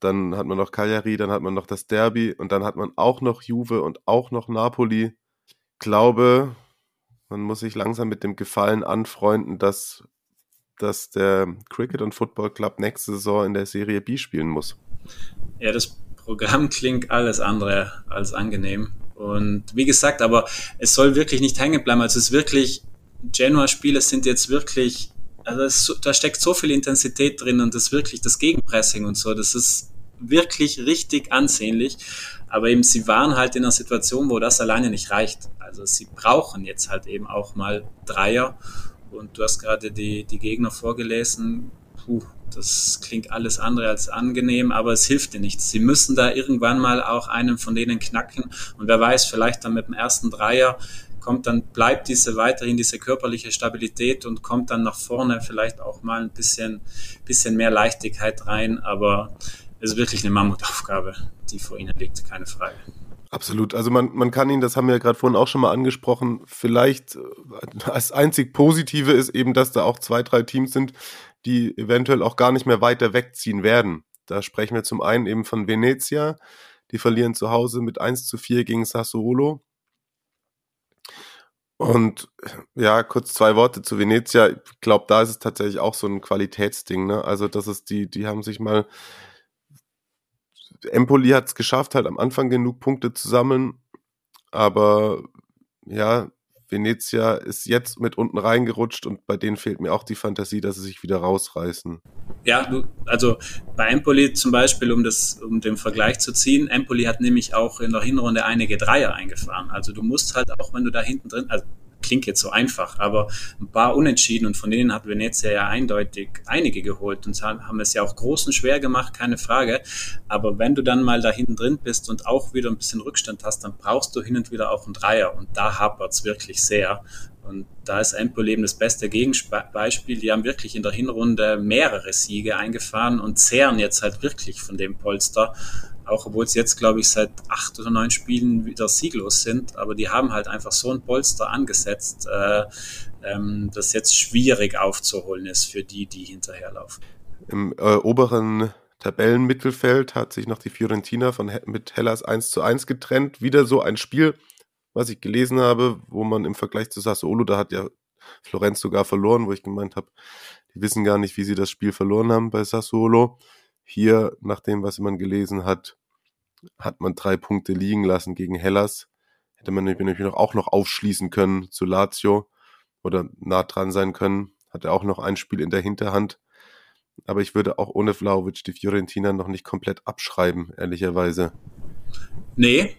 [SPEAKER 1] dann hat man noch Cagliari, dann hat man noch das Derby und dann hat man auch noch Juve und auch noch Napoli. Ich glaube, man muss sich langsam mit dem Gefallen anfreunden, dass, dass der Cricket und Football Club nächste Saison in der Serie B spielen muss.
[SPEAKER 2] Ja, das Programm klingt alles andere als angenehm. Und wie gesagt, aber es soll wirklich nicht hängen bleiben. Also es ist wirklich, Genoa-Spiele sind jetzt wirklich, also es, da steckt so viel Intensität drin und das wirklich das Gegenpressing und so. Das ist wirklich richtig ansehnlich. Aber eben, sie waren halt in einer Situation, wo das alleine nicht reicht. Also sie brauchen jetzt halt eben auch mal Dreier. Und du hast gerade die, die Gegner vorgelesen. Puh, das klingt alles andere als angenehm, aber es hilft dir nichts. Sie müssen da irgendwann mal auch einen von denen knacken. Und wer weiß, vielleicht dann mit dem ersten Dreier kommt dann, bleibt diese weiterhin diese körperliche Stabilität und kommt dann nach vorne vielleicht auch mal ein bisschen, bisschen mehr Leichtigkeit rein. Aber es ist wirklich eine Mammutaufgabe, die vor ihnen liegt, keine Frage.
[SPEAKER 1] Absolut. Also man, man kann ihn, das haben wir ja gerade vorhin auch schon mal angesprochen, vielleicht äh, als einzig Positive ist eben, dass da auch zwei, drei Teams sind, die eventuell auch gar nicht mehr weiter wegziehen werden. Da sprechen wir zum einen eben von Venezia, die verlieren zu Hause mit 1 zu 4 gegen Sassuolo. Und ja, kurz zwei Worte zu Venezia. Ich glaube, da ist es tatsächlich auch so ein Qualitätsding. Ne? Also, das ist die, die haben sich mal. Empoli hat es geschafft, halt am Anfang genug Punkte zu sammeln. Aber ja, Venezia ist jetzt mit unten reingerutscht und bei denen fehlt mir auch die Fantasie, dass sie sich wieder rausreißen.
[SPEAKER 2] Ja, also bei Empoli zum Beispiel, um das, um den Vergleich zu ziehen, Empoli hat nämlich auch in der Hinrunde einige Dreier eingefahren. Also du musst halt auch, wenn du da hinten drin, also klingt jetzt so einfach, aber ein paar Unentschieden und von denen hat Venezia ja eindeutig einige geholt und haben es ja auch groß und schwer gemacht, keine Frage. Aber wenn du dann mal da hinten drin bist und auch wieder ein bisschen Rückstand hast, dann brauchst du hin und wieder auch einen Dreier und da hapert es wirklich sehr. Und da ist Empoli eben das beste Gegenbeispiel. Die haben wirklich in der Hinrunde mehrere Siege eingefahren und zehren jetzt halt wirklich von dem Polster auch obwohl es jetzt, glaube ich, seit acht oder neun Spielen wieder sieglos sind, aber die haben halt einfach so ein Polster angesetzt, äh, ähm, das jetzt schwierig aufzuholen ist für die, die hinterherlaufen.
[SPEAKER 1] Im äh, oberen Tabellenmittelfeld hat sich noch die Fiorentina von, mit Hellas 1 zu 1 getrennt. Wieder so ein Spiel, was ich gelesen habe, wo man im Vergleich zu Sassuolo, da hat ja Florenz sogar verloren, wo ich gemeint habe, die wissen gar nicht, wie sie das Spiel verloren haben bei Sassuolo. Hier, nach dem, was man gelesen hat, hat man drei Punkte liegen lassen gegen Hellas. Hätte man nämlich auch noch aufschließen können zu Lazio. oder nah dran sein können. Hat er auch noch ein Spiel in der Hinterhand. Aber ich würde auch ohne Vlaovic die Fiorentina noch nicht komplett abschreiben, ehrlicherweise.
[SPEAKER 2] Nee,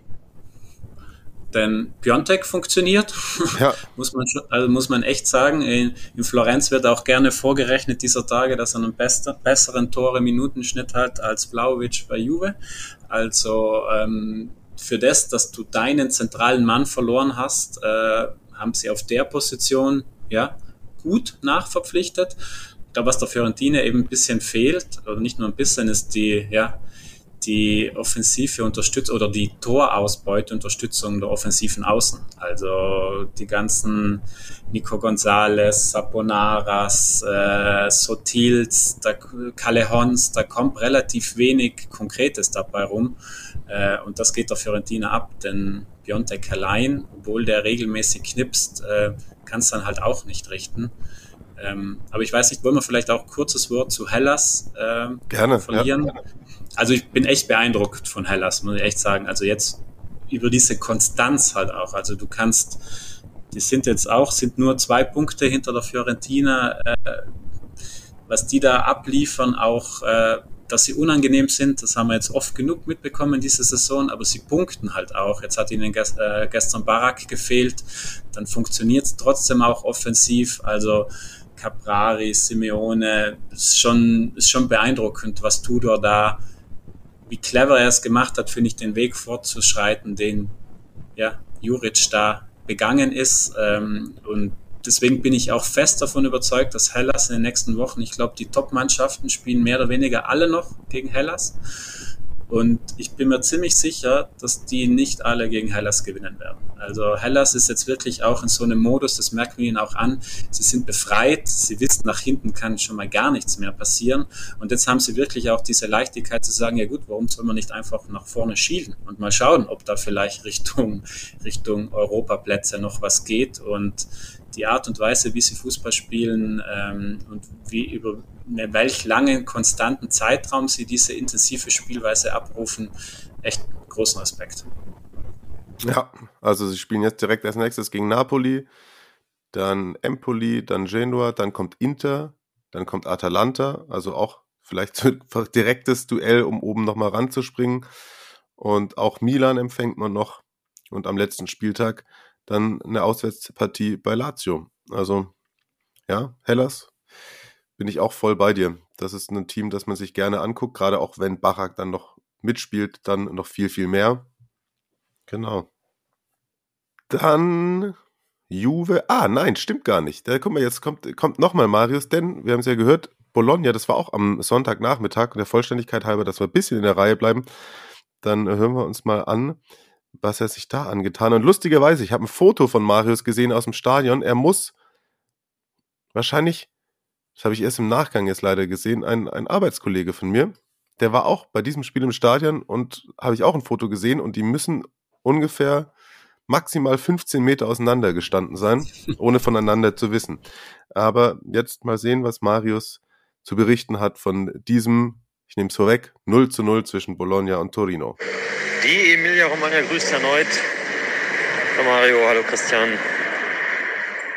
[SPEAKER 2] denn Piontek funktioniert, ja. muss, man schon, also muss man echt sagen. In, in, Florenz wird auch gerne vorgerechnet dieser Tage, dass er einen bester, besseren Tore-Minutenschnitt hat als Blaovic bei Juve. Also ähm, für das, dass du deinen zentralen Mann verloren hast, äh, haben sie auf der Position ja gut nachverpflichtet. Ich glaube, was der Fiorentina eben ein bisschen fehlt, oder nicht nur ein bisschen, ist die, ja, die offensive Unterstützung oder die Torausbeute Unterstützung der offensiven Außen. Also die ganzen Nico Gonzalez, Saponaras, äh, Sotils, da, Calejons, da kommt relativ wenig Konkretes dabei rum. Äh, und das geht der Fiorentina ab, denn Biontek allein, obwohl der regelmäßig knipst, äh, kann es dann halt auch nicht richten. Ähm, aber ich weiß nicht, wollen wir vielleicht auch ein kurzes Wort zu Hellas äh,
[SPEAKER 1] Gerne,
[SPEAKER 2] verlieren? Ja also ich bin echt beeindruckt von Hellas, muss ich echt sagen. Also jetzt über diese Konstanz halt auch. Also du kannst, die sind jetzt auch, sind nur zwei Punkte hinter der Fiorentina. Äh, was die da abliefern, auch, äh, dass sie unangenehm sind, das haben wir jetzt oft genug mitbekommen diese Saison, aber sie punkten halt auch. Jetzt hat ihnen gest, äh, gestern Barak gefehlt, dann funktioniert es trotzdem auch offensiv. Also Caprari, Simeone, ist schon, ist schon beeindruckend, was Tudor da wie clever er es gemacht hat, finde ich, den Weg fortzuschreiten, den ja, Juric da begangen ist. Ähm, und deswegen bin ich auch fest davon überzeugt, dass Hellas in den nächsten Wochen, ich glaube, die Top-Mannschaften spielen mehr oder weniger alle noch gegen Hellas. Und ich bin mir ziemlich sicher, dass die nicht alle gegen Hellas gewinnen werden. Also Hellas ist jetzt wirklich auch in so einem Modus, das merken wir ihnen auch an. Sie sind befreit, sie wissen, nach hinten kann schon mal gar nichts mehr passieren. Und jetzt haben sie wirklich auch diese Leichtigkeit zu sagen, ja gut, warum soll man nicht einfach nach vorne schielen und mal schauen, ob da vielleicht Richtung, Richtung Europaplätze noch was geht. Und die Art und Weise, wie sie Fußball spielen ähm, und wie über welch langen, konstanten Zeitraum sie diese intensive Spielweise abrufen, echt großen Respekt.
[SPEAKER 1] Ja, also sie spielen jetzt direkt als nächstes gegen Napoli, dann Empoli, dann Genua, dann kommt Inter, dann kommt Atalanta, also auch vielleicht direktes Duell, um oben nochmal ranzuspringen. Und auch Milan empfängt man noch. Und am letzten Spieltag dann eine Auswärtspartie bei Lazio. Also ja, Hellas bin ich auch voll bei dir. Das ist ein Team, das man sich gerne anguckt, gerade auch wenn Barak dann noch mitspielt, dann noch viel, viel mehr. Genau. Dann Juve. Ah, nein, stimmt gar nicht. Da guck mal, jetzt kommt, kommt nochmal Marius, denn wir haben es ja gehört, Bologna, das war auch am Sonntagnachmittag, der Vollständigkeit halber, dass wir ein bisschen in der Reihe bleiben. Dann hören wir uns mal an, was er sich da angetan hat. Und lustigerweise, ich habe ein Foto von Marius gesehen aus dem Stadion. Er muss wahrscheinlich, das habe ich erst im Nachgang jetzt leider gesehen, ein, ein Arbeitskollege von mir, der war auch bei diesem Spiel im Stadion und habe ich auch ein Foto gesehen und die müssen ungefähr maximal 15 Meter auseinander gestanden sein, ohne voneinander zu wissen. Aber jetzt mal sehen, was Marius zu berichten hat von diesem, ich nehme es vorweg, 0 zu 0 zwischen Bologna und Torino.
[SPEAKER 3] Die Emilia Romagna grüßt erneut. Hallo Mario, hallo Christian.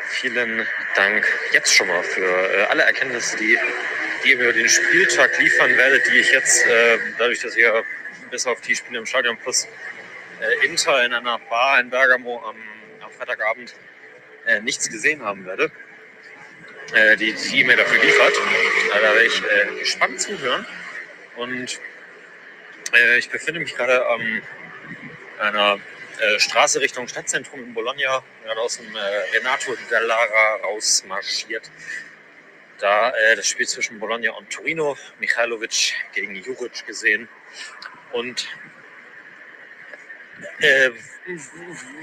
[SPEAKER 3] Vielen Dank jetzt schon mal für äh, alle Erkenntnisse, die, die ihr über den Spieltag liefern werdet, die ich jetzt, äh, dadurch, dass ihr bis auf die Spiele im Stadion plus äh, Inter in einer Bar in Bergamo am, am Freitagabend äh, nichts gesehen haben werde, äh, die, die mir dafür liefert. Da werde ich äh, gespannt zuhören. Und äh, ich befinde mich gerade an einer äh, Straße Richtung Stadtzentrum in Bologna, gerade aus dem Renato Gallara rausmarschiert. Da das Spiel zwischen Bologna und Torino, Michailovic gegen Juric gesehen. Und äh,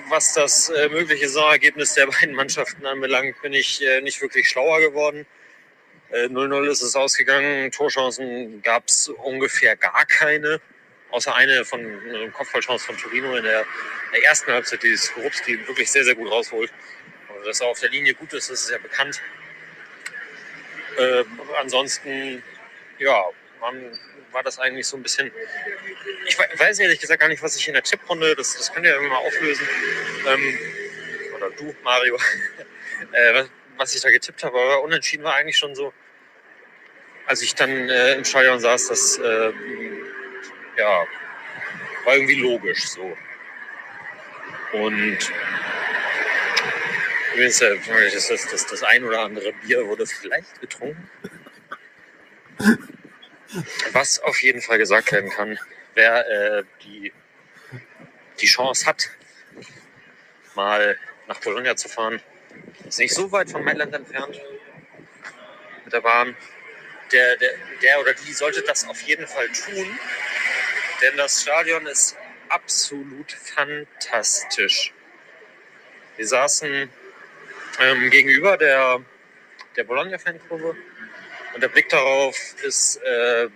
[SPEAKER 3] was das äh, mögliche Saisonergebnis der beiden Mannschaften anbelangt, bin ich äh, nicht wirklich schlauer geworden. 0-0 ist es ausgegangen, Torchancen gab es ungefähr gar keine, außer eine von einer Kopfballchance von Torino in der, der ersten Halbzeit, die Skorupski wirklich sehr, sehr gut rausholt. Also, dass er auf der Linie gut ist, das ist ja bekannt. Äh, ansonsten, ja, man war das eigentlich so ein bisschen. Ich weiß ehrlich gesagt gar nicht, was ich in der Tipprunde, das, das könnt ihr ja immer mal auflösen. Ähm, oder du, Mario. äh, was ich da getippt habe, aber unentschieden war eigentlich schon so, als ich dann äh, im Stadion saß, das äh, ja, war irgendwie logisch so. Und das, das, das, das ein oder andere Bier wurde vielleicht getrunken. Was auf jeden Fall gesagt werden kann, wer äh, die, die Chance hat, mal nach Bologna zu fahren, ist nicht so weit von Mailand entfernt mit der Bahn. Der, der, der oder die sollte das auf jeden Fall tun, denn das Stadion ist absolut fantastisch. Wir saßen ähm, gegenüber der, der Bologna-Fankurve und der Blick darauf ist äh,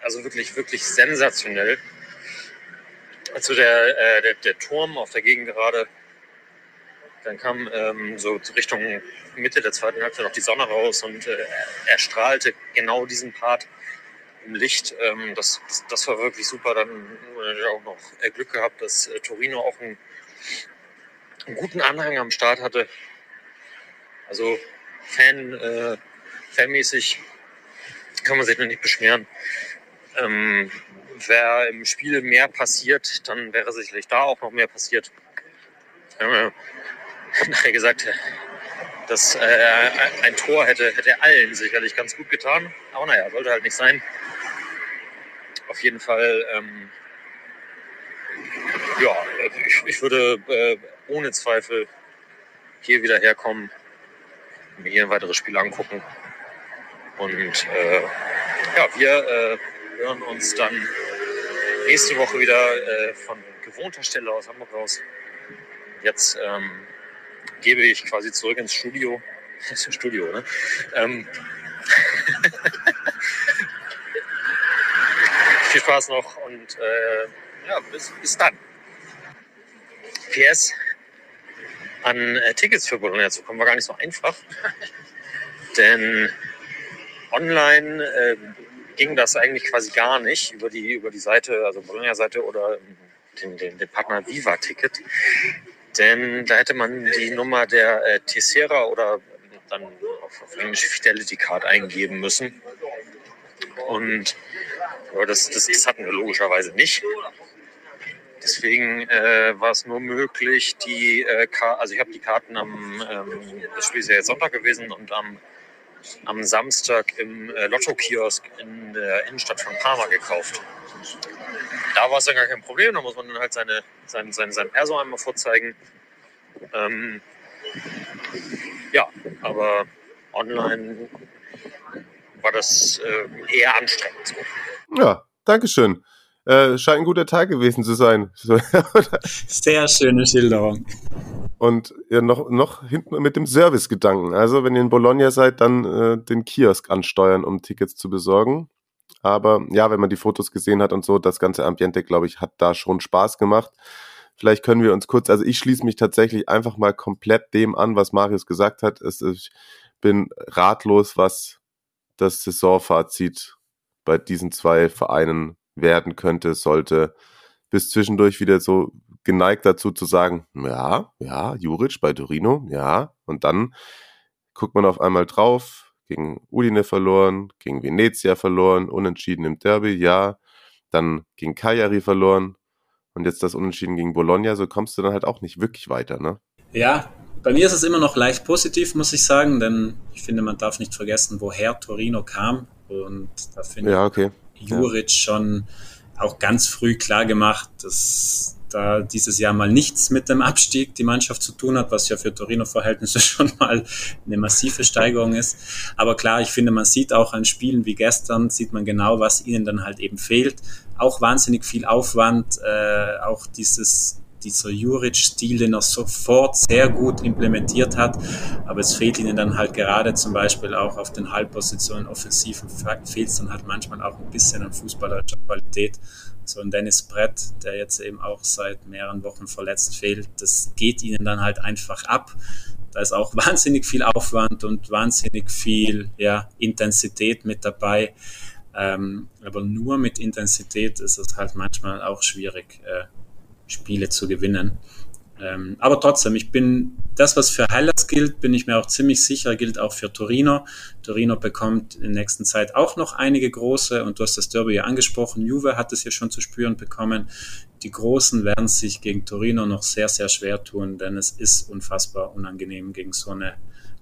[SPEAKER 3] also wirklich, wirklich sensationell. Also der, äh, der, der Turm auf der Gegend gerade, dann kam ähm, so Richtung Mitte der zweiten Halbzeit noch die Sonne raus und äh, er strahlte genau diesen Part im Licht. Ähm, das, das, das, war wirklich super. Dann äh, auch noch äh, Glück gehabt, dass äh, Torino auch einen, einen, guten Anhang am Start hatte. Also Fan, äh, fanmäßig kann man sich noch nicht beschweren. Ähm, wäre im Spiel mehr passiert, dann wäre sicherlich da auch noch mehr passiert. Äh, nachher gesagt, dass äh, ein Tor hätte, hätte allen sicherlich ganz gut getan. Aber naja, sollte halt nicht sein. Auf jeden Fall, ähm, ja, ich, ich würde äh, ohne Zweifel hier wieder herkommen, mir hier ein weiteres Spiel angucken. Und äh, ja, wir äh, hören uns dann nächste Woche wieder äh, von gewohnter Stelle aus Hamburg raus. Jetzt ähm, gebe ich quasi zurück ins Studio. Das ist ein Studio, ne? Ähm, viel Spaß noch und äh, ja, bis, bis dann. PS, an äh, Tickets für Bologna zu kommen, war gar nicht so einfach. Denn online äh, ging das eigentlich quasi gar nicht über die, über die Seite, also Bologna-Seite oder den, den, den Partner Viva-Ticket. Denn da hätte man die Nummer der äh, Tessera oder dann auf, Englisch Fidelity Card eingeben müssen. Und aber das, das, das hatten wir logischerweise nicht. Deswegen äh, war es nur möglich, die äh, also ich habe die Karten am, ähm, das Spiel ist ja jetzt Sonntag gewesen und am, am Samstag im äh, Lotto-Kiosk in der Innenstadt von Parma gekauft. Da war es dann gar kein Problem, da muss man dann halt seine, sein, sein, sein Perso einmal vorzeigen. Ähm, ja, aber online war das äh, eher anstrengend.
[SPEAKER 1] Ja, Dankeschön. Äh, scheint ein guter Tag gewesen zu sein.
[SPEAKER 2] Sehr schöne Schilderung.
[SPEAKER 1] Und ja, noch, noch hinten mit dem Service-Gedanken. Also, wenn ihr in Bologna seid, dann äh, den Kiosk ansteuern, um Tickets zu besorgen. Aber ja, wenn man die Fotos gesehen hat und so, das ganze Ambiente, glaube ich, hat da schon Spaß gemacht. Vielleicht können wir uns kurz, also ich schließe mich tatsächlich einfach mal komplett dem an, was Marius gesagt hat. Es, ich bin ratlos, was das Saisonfazit bei diesen zwei Vereinen werden könnte, sollte bis zwischendurch wieder so geneigt dazu zu sagen, ja, ja, Juric bei Torino, ja, und dann guckt man auf einmal drauf, gegen Udine verloren, gegen Venezia verloren, unentschieden im Derby, ja, dann gegen Cagliari verloren und jetzt das Unentschieden gegen Bologna, so kommst du dann halt auch nicht wirklich weiter, ne?
[SPEAKER 2] Ja, bei mir ist es immer noch leicht positiv, muss ich sagen, denn ich finde, man darf nicht vergessen, woher Torino kam und da finde
[SPEAKER 1] ja, okay.
[SPEAKER 2] Juric ja. schon auch ganz früh klar gemacht, dass da dieses Jahr mal nichts mit dem Abstieg die Mannschaft zu tun hat, was ja für Torino-Verhältnisse schon mal eine massive Steigerung ist. Aber klar, ich finde, man sieht auch an Spielen wie gestern, sieht man genau, was ihnen dann halt eben fehlt. Auch wahnsinnig viel Aufwand, äh, auch dieses dieser Juric-Stil, den er sofort sehr gut implementiert hat. Aber es fehlt ihnen dann halt gerade zum Beispiel auch auf den Halbpositionen offensiven fehlt es dann halt manchmal auch ein bisschen an fußballerischer Qualität. So ein Dennis Brett, der jetzt eben auch seit mehreren Wochen verletzt fehlt, das geht ihnen dann halt einfach ab. Da ist auch wahnsinnig viel Aufwand und wahnsinnig viel ja, Intensität mit dabei. Ähm, aber nur mit Intensität ist es halt manchmal auch schwierig, äh, Spiele zu gewinnen. Ähm, aber trotzdem, ich bin, das, was für Hellas gilt, bin ich mir auch ziemlich sicher, gilt auch für Torino. Torino bekommt in der nächsten Zeit auch noch einige große und du hast das Derby ja angesprochen. Juve hat es ja schon zu spüren bekommen. Die Großen werden sich gegen Torino noch sehr, sehr schwer tun, denn es ist unfassbar unangenehm gegen so eine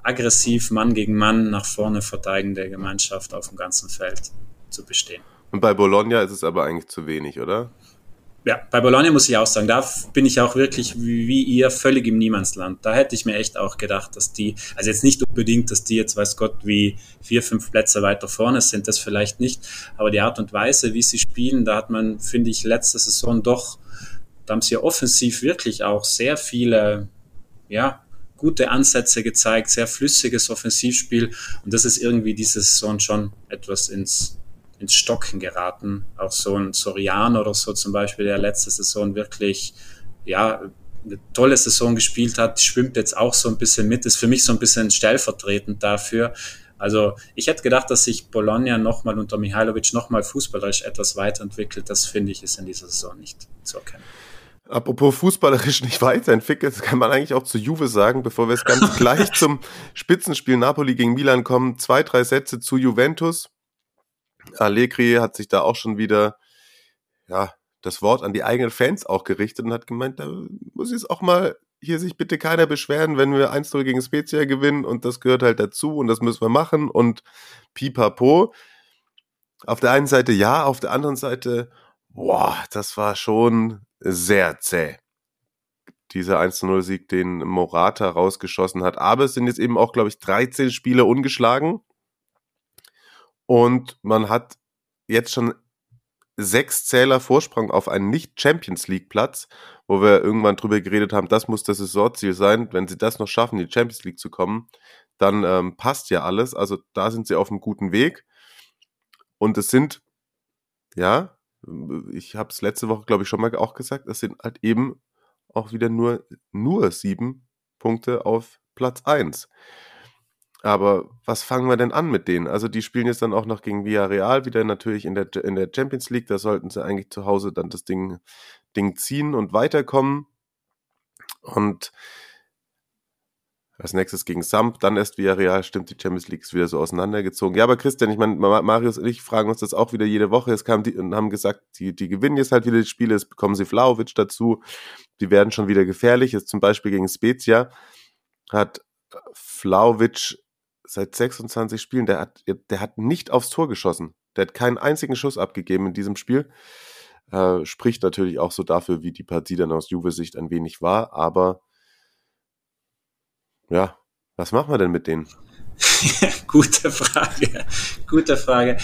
[SPEAKER 2] aggressiv Mann gegen Mann nach vorne verteidigende Gemeinschaft auf dem ganzen Feld zu bestehen.
[SPEAKER 1] Und bei Bologna ist es aber eigentlich zu wenig, oder?
[SPEAKER 2] Ja, bei Bologna muss ich auch sagen, da bin ich auch wirklich wie, wie, ihr völlig im Niemandsland. Da hätte ich mir echt auch gedacht, dass die, also jetzt nicht unbedingt, dass die jetzt weiß Gott wie vier, fünf Plätze weiter vorne sind, das vielleicht nicht, aber die Art und Weise, wie sie spielen, da hat man, finde ich, letzte Saison doch, da haben sie ja offensiv wirklich auch sehr viele, ja, gute Ansätze gezeigt, sehr flüssiges Offensivspiel und das ist irgendwie diese Saison schon etwas ins ins Stocken geraten. Auch so ein Sorian oder so zum Beispiel, der letzte Saison wirklich, ja, eine tolle Saison gespielt hat, schwimmt jetzt auch so ein bisschen mit, ist für mich so ein bisschen stellvertretend dafür. Also ich hätte gedacht, dass sich Bologna nochmal unter Mihailovic nochmal fußballerisch etwas weiterentwickelt. Das finde ich ist in dieser Saison nicht zu erkennen.
[SPEAKER 1] Apropos fußballerisch nicht weiterentwickelt, kann man eigentlich auch zu Juve sagen, bevor wir es ganz gleich zum Spitzenspiel Napoli gegen Milan kommen. Zwei, drei Sätze zu Juventus. Allegri hat sich da auch schon wieder, ja, das Wort an die eigenen Fans auch gerichtet und hat gemeint, da muss jetzt auch mal hier sich bitte keiner beschweren, wenn wir 1-0 gegen Spezia gewinnen und das gehört halt dazu und das müssen wir machen und pipapo. Auf der einen Seite ja, auf der anderen Seite, boah, das war schon sehr zäh. Dieser 1-0-Sieg, den Morata rausgeschossen hat. Aber es sind jetzt eben auch, glaube ich, 13 Spiele ungeschlagen. Und man hat jetzt schon sechs Zähler Vorsprung auf einen Nicht-Champions League-Platz, wo wir irgendwann drüber geredet haben, das muss das Saisonziel sein. Wenn sie das noch schaffen, in die Champions League zu kommen, dann ähm, passt ja alles. Also da sind sie auf einem guten Weg. Und es sind, ja, ich habe es letzte Woche, glaube ich, schon mal auch gesagt, es sind halt eben auch wieder nur, nur sieben Punkte auf Platz eins. Aber was fangen wir denn an mit denen? Also die spielen jetzt dann auch noch gegen Villarreal wieder natürlich in der, in der Champions League. Da sollten sie eigentlich zu Hause dann das Ding, Ding ziehen und weiterkommen. Und als nächstes gegen Samp, dann erst Villarreal, stimmt, die Champions League ist wieder so auseinandergezogen. Ja, aber Christian, ich meine, Marius und ich fragen uns das auch wieder jede Woche. Es kam die und haben gesagt, die, die gewinnen jetzt halt wieder die Spiele, es bekommen sie Flauwitsch dazu. Die werden schon wieder gefährlich. Jetzt zum Beispiel gegen Spezia hat Flauwitsch seit 26 Spielen, der hat, der hat nicht aufs Tor geschossen. Der hat keinen einzigen Schuss abgegeben in diesem Spiel. Äh, spricht natürlich auch so dafür, wie die Partie dann aus Juve-Sicht ein wenig war. Aber ja, was machen wir denn mit denen?
[SPEAKER 2] Gute Frage. Gute Frage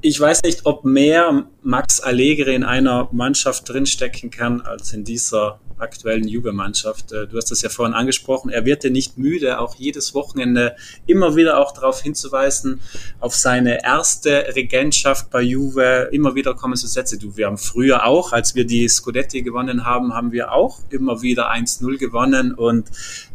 [SPEAKER 2] ich weiß nicht, ob mehr Max Allegri in einer Mannschaft drinstecken kann als in dieser aktuellen Juve-Mannschaft. Äh, du hast das ja vorhin angesprochen. Er wird ja nicht müde, auch jedes Wochenende immer wieder auch darauf hinzuweisen, auf seine erste Regentschaft bei Juve. Immer wieder kommen so Sätze. Du, wir haben früher auch, als wir die Scudetti gewonnen haben, haben wir auch immer wieder 1-0 gewonnen und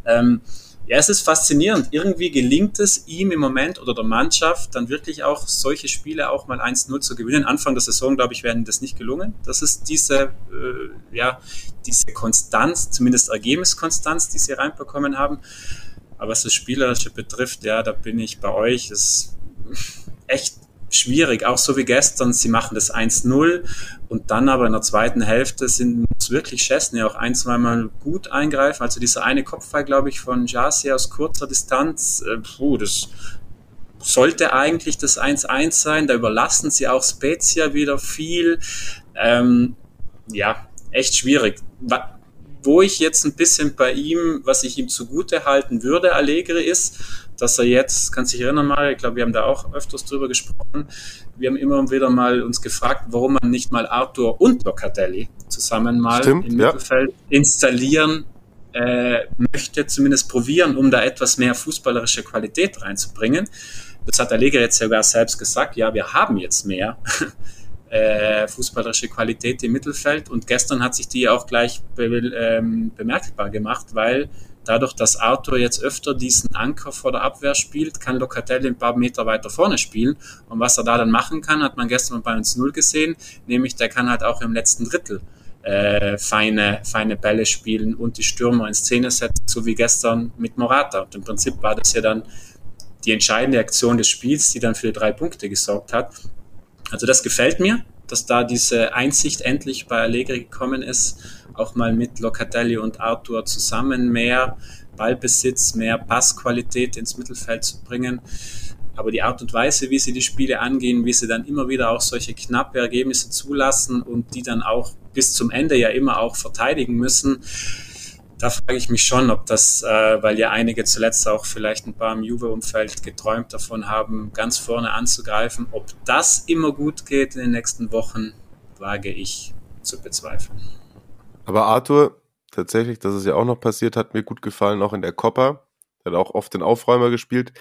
[SPEAKER 2] ähm, ja, es ist faszinierend. Irgendwie gelingt es ihm im Moment oder der Mannschaft dann wirklich auch solche Spiele auch mal 1-0 zu gewinnen. Anfang der Saison, glaube ich, werden das nicht gelungen. Das ist diese, äh, ja, diese Konstanz, zumindest Ergebniskonstanz, die sie reinbekommen haben. Aber was das Spielerische betrifft, ja, da bin ich bei euch. Das ist echt schwierig, auch so wie gestern. Sie machen das 1-0 und dann aber in der zweiten Hälfte sind muss wirklich Chesney auch ein, zweimal gut eingreifen. Also dieser eine Kopfball, glaube ich, von Jasi aus kurzer Distanz, äh, puh, das sollte eigentlich das 1-1 sein. Da überlassen sie auch Spezia wieder viel. Ähm, ja, echt schwierig wo ich jetzt ein bisschen bei ihm, was ich ihm zugute halten würde, Allegri ist, dass er jetzt, kann sich erinnern mal, ich glaube, wir haben da auch öfters drüber gesprochen, wir haben immer wieder mal uns gefragt, warum man nicht mal Arthur und Locatelli zusammen mal Stimmt, im ja. Mittelfeld installieren äh, möchte, zumindest probieren, um da etwas mehr fußballerische Qualität reinzubringen. Das hat Allegri jetzt sogar selbst gesagt, ja, wir haben jetzt mehr äh, fußballerische Qualität im Mittelfeld. Und gestern hat sich die auch gleich be ähm, bemerkbar gemacht, weil dadurch, dass Arthur jetzt öfter diesen Anker vor der Abwehr spielt, kann Locatelli ein paar Meter weiter vorne spielen. Und was er da dann machen kann, hat man gestern bei uns 0 gesehen, nämlich der kann halt auch im letzten Drittel äh, feine, feine Bälle spielen und die Stürmer in Szene setzen, so wie gestern mit Morata. Und im Prinzip war das ja dann die entscheidende Aktion des Spiels, die dann für die drei Punkte gesorgt hat. Also das gefällt mir, dass da diese Einsicht endlich bei Allegri gekommen ist, auch mal mit Locatelli und Arthur zusammen mehr Ballbesitz, mehr Passqualität ins Mittelfeld zu bringen. Aber die Art und Weise, wie sie die Spiele angehen, wie sie dann immer wieder auch solche knappe Ergebnisse zulassen und die dann auch bis zum Ende ja immer auch verteidigen müssen, da frage ich mich schon, ob das, äh, weil ja einige zuletzt auch vielleicht ein paar im Juve-Umfeld geträumt davon haben, ganz vorne anzugreifen, ob das immer gut geht in den nächsten Wochen, wage ich zu bezweifeln.
[SPEAKER 1] Aber Arthur, tatsächlich, dass es ja auch noch passiert, hat mir gut gefallen, auch in der Coppa. Er hat auch oft den Aufräumer gespielt.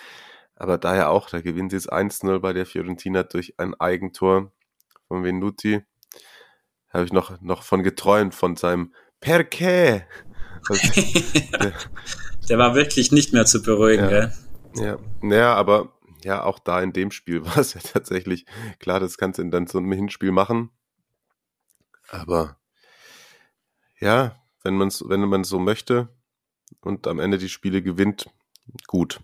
[SPEAKER 1] Aber daher auch, da gewinnt sie jetzt 1-0 bei der Fiorentina durch ein Eigentor von Venuti. Habe ich noch, noch von geträumt, von seinem Perché.
[SPEAKER 2] Der, der, war wirklich nicht mehr zu beruhigen,
[SPEAKER 1] ja,
[SPEAKER 2] gell?
[SPEAKER 1] Ja, naja, aber ja, auch da in dem Spiel war es ja tatsächlich klar, das kannst du dann so einem Hinspiel machen. Aber ja, wenn man es wenn man so möchte und am Ende die Spiele gewinnt, gut.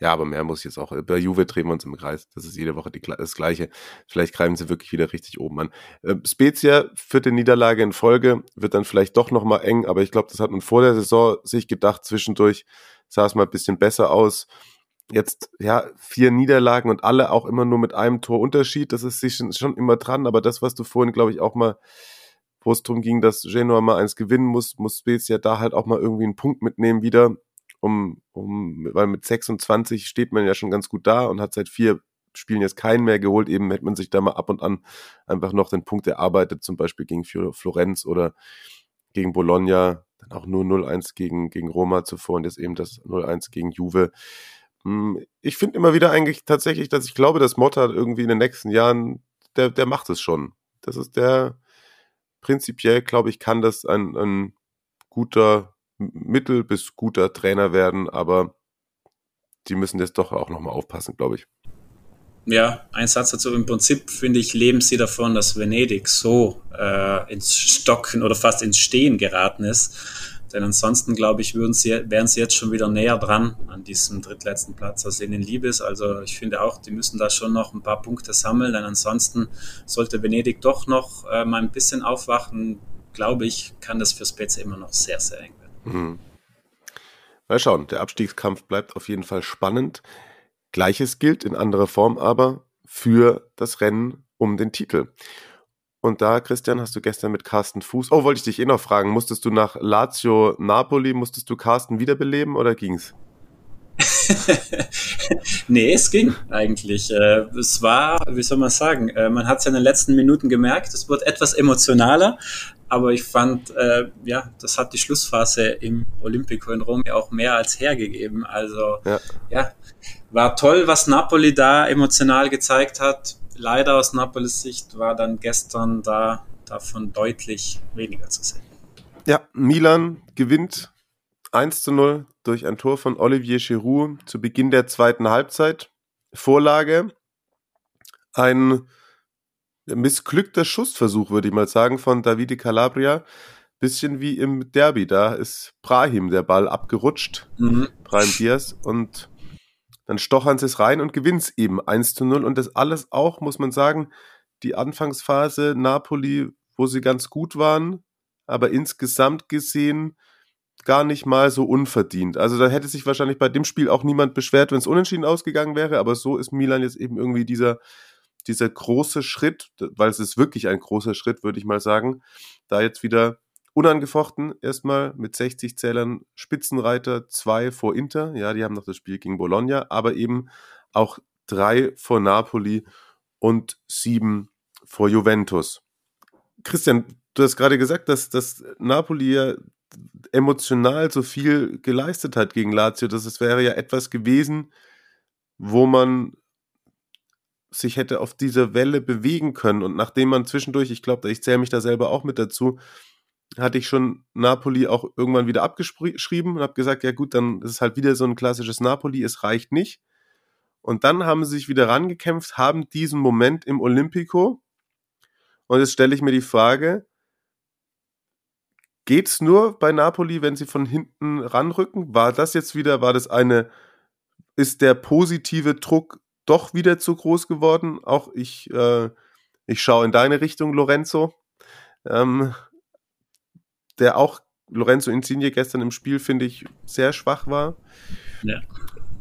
[SPEAKER 1] Ja, aber mehr muss ich jetzt auch. Bei Juve drehen wir uns im Kreis. Das ist jede Woche die, das Gleiche. Vielleicht greifen sie wirklich wieder richtig oben an. Äh, Spezia, vierte Niederlage in Folge, wird dann vielleicht doch nochmal eng, aber ich glaube, das hat man vor der Saison sich gedacht. Zwischendurch sah es mal ein bisschen besser aus. Jetzt, ja, vier Niederlagen und alle auch immer nur mit einem Tor Unterschied. Das ist sich schon immer dran, aber das, was du vorhin, glaube ich, auch mal wo es darum ging, dass Genua mal eins gewinnen muss, muss Spezia da halt auch mal irgendwie einen Punkt mitnehmen wieder, um, um, weil mit 26 steht man ja schon ganz gut da und hat seit vier Spielen jetzt keinen mehr geholt, eben hätte man sich da mal ab und an einfach noch den Punkt erarbeitet, zum Beispiel gegen Florenz oder gegen Bologna, dann auch nur 0-1 gegen, gegen Roma zuvor und jetzt eben das 0-1 gegen Juve. Hm, ich finde immer wieder eigentlich tatsächlich, dass ich glaube, dass Motta irgendwie in den nächsten Jahren, der, der macht es schon. Das ist der, prinzipiell, glaube ich, kann das ein, ein guter mittel- bis guter Trainer werden, aber die müssen jetzt doch auch nochmal aufpassen, glaube ich.
[SPEAKER 2] Ja, ein Satz dazu. Im Prinzip finde ich, leben sie davon, dass Venedig so äh, ins Stocken oder fast ins Stehen geraten ist, denn ansonsten, glaube ich, würden sie, wären sie jetzt schon wieder näher dran an diesem drittletzten Platz, als ihnen lieb ist. Also ich finde auch, die müssen da schon noch ein paar Punkte sammeln, denn ansonsten sollte Venedig doch noch äh, mal ein bisschen aufwachen, glaube ich, kann das für Spezia immer noch sehr, sehr eng. Mhm.
[SPEAKER 1] Mal schauen, der Abstiegskampf bleibt auf jeden Fall spannend. Gleiches gilt in anderer Form aber für das Rennen um den Titel. Und da, Christian, hast du gestern mit Carsten Fuß. Oh, wollte ich dich eh noch fragen. Musstest du nach Lazio Napoli, musstest du Carsten wiederbeleben oder ging's?
[SPEAKER 2] nee, es ging eigentlich. Äh, es war, wie soll man sagen, äh, man hat es ja in den letzten Minuten gemerkt, es wird etwas emotionaler, aber ich fand, äh, ja, das hat die Schlussphase im Olympico in Rom ja auch mehr als hergegeben. Also, ja. ja, war toll, was Napoli da emotional gezeigt hat leider aus Napolis Sicht war dann gestern da davon deutlich weniger zu sehen.
[SPEAKER 1] Ja, Milan gewinnt 1 zu 0 durch ein Tor von Olivier Giroud zu Beginn der zweiten Halbzeit. Vorlage. Ein missglückter Schussversuch, würde ich mal sagen, von Davide Calabria. Bisschen wie im Derby. Da ist Brahim der Ball abgerutscht. Mhm. Brahim Diaz. Und dann stochern sie es rein und gewinnen es eben 1 zu 0. Und das alles auch, muss man sagen, die Anfangsphase Napoli, wo sie ganz gut waren, aber insgesamt gesehen gar nicht mal so unverdient. Also da hätte sich wahrscheinlich bei dem Spiel auch niemand beschwert, wenn es unentschieden ausgegangen wäre, aber so ist Milan jetzt eben irgendwie dieser, dieser große Schritt, weil es ist wirklich ein großer Schritt, würde ich mal sagen, da jetzt wieder Unangefochten erstmal mit 60 Zählern Spitzenreiter, zwei vor Inter. Ja, die haben noch das Spiel gegen Bologna, aber eben auch drei vor Napoli und sieben vor Juventus. Christian, du hast gerade gesagt, dass, dass Napoli ja emotional so viel geleistet hat gegen Lazio. dass es wäre ja etwas gewesen, wo man sich hätte auf dieser Welle bewegen können. Und nachdem man zwischendurch, ich glaube, ich zähle mich da selber auch mit dazu, hatte ich schon Napoli auch irgendwann wieder abgeschrieben und habe gesagt, ja gut, dann ist es halt wieder so ein klassisches Napoli, es reicht nicht. Und dann haben sie sich wieder rangekämpft, haben diesen Moment im Olympico. Und jetzt stelle ich mir die Frage, geht's nur bei Napoli, wenn sie von hinten ranrücken? War das jetzt wieder, war das eine, ist der positive Druck doch wieder zu groß geworden? Auch ich, äh, ich schaue in deine Richtung, Lorenzo. Ähm, der auch Lorenzo Insigne gestern im Spiel, finde ich, sehr schwach war. Ja.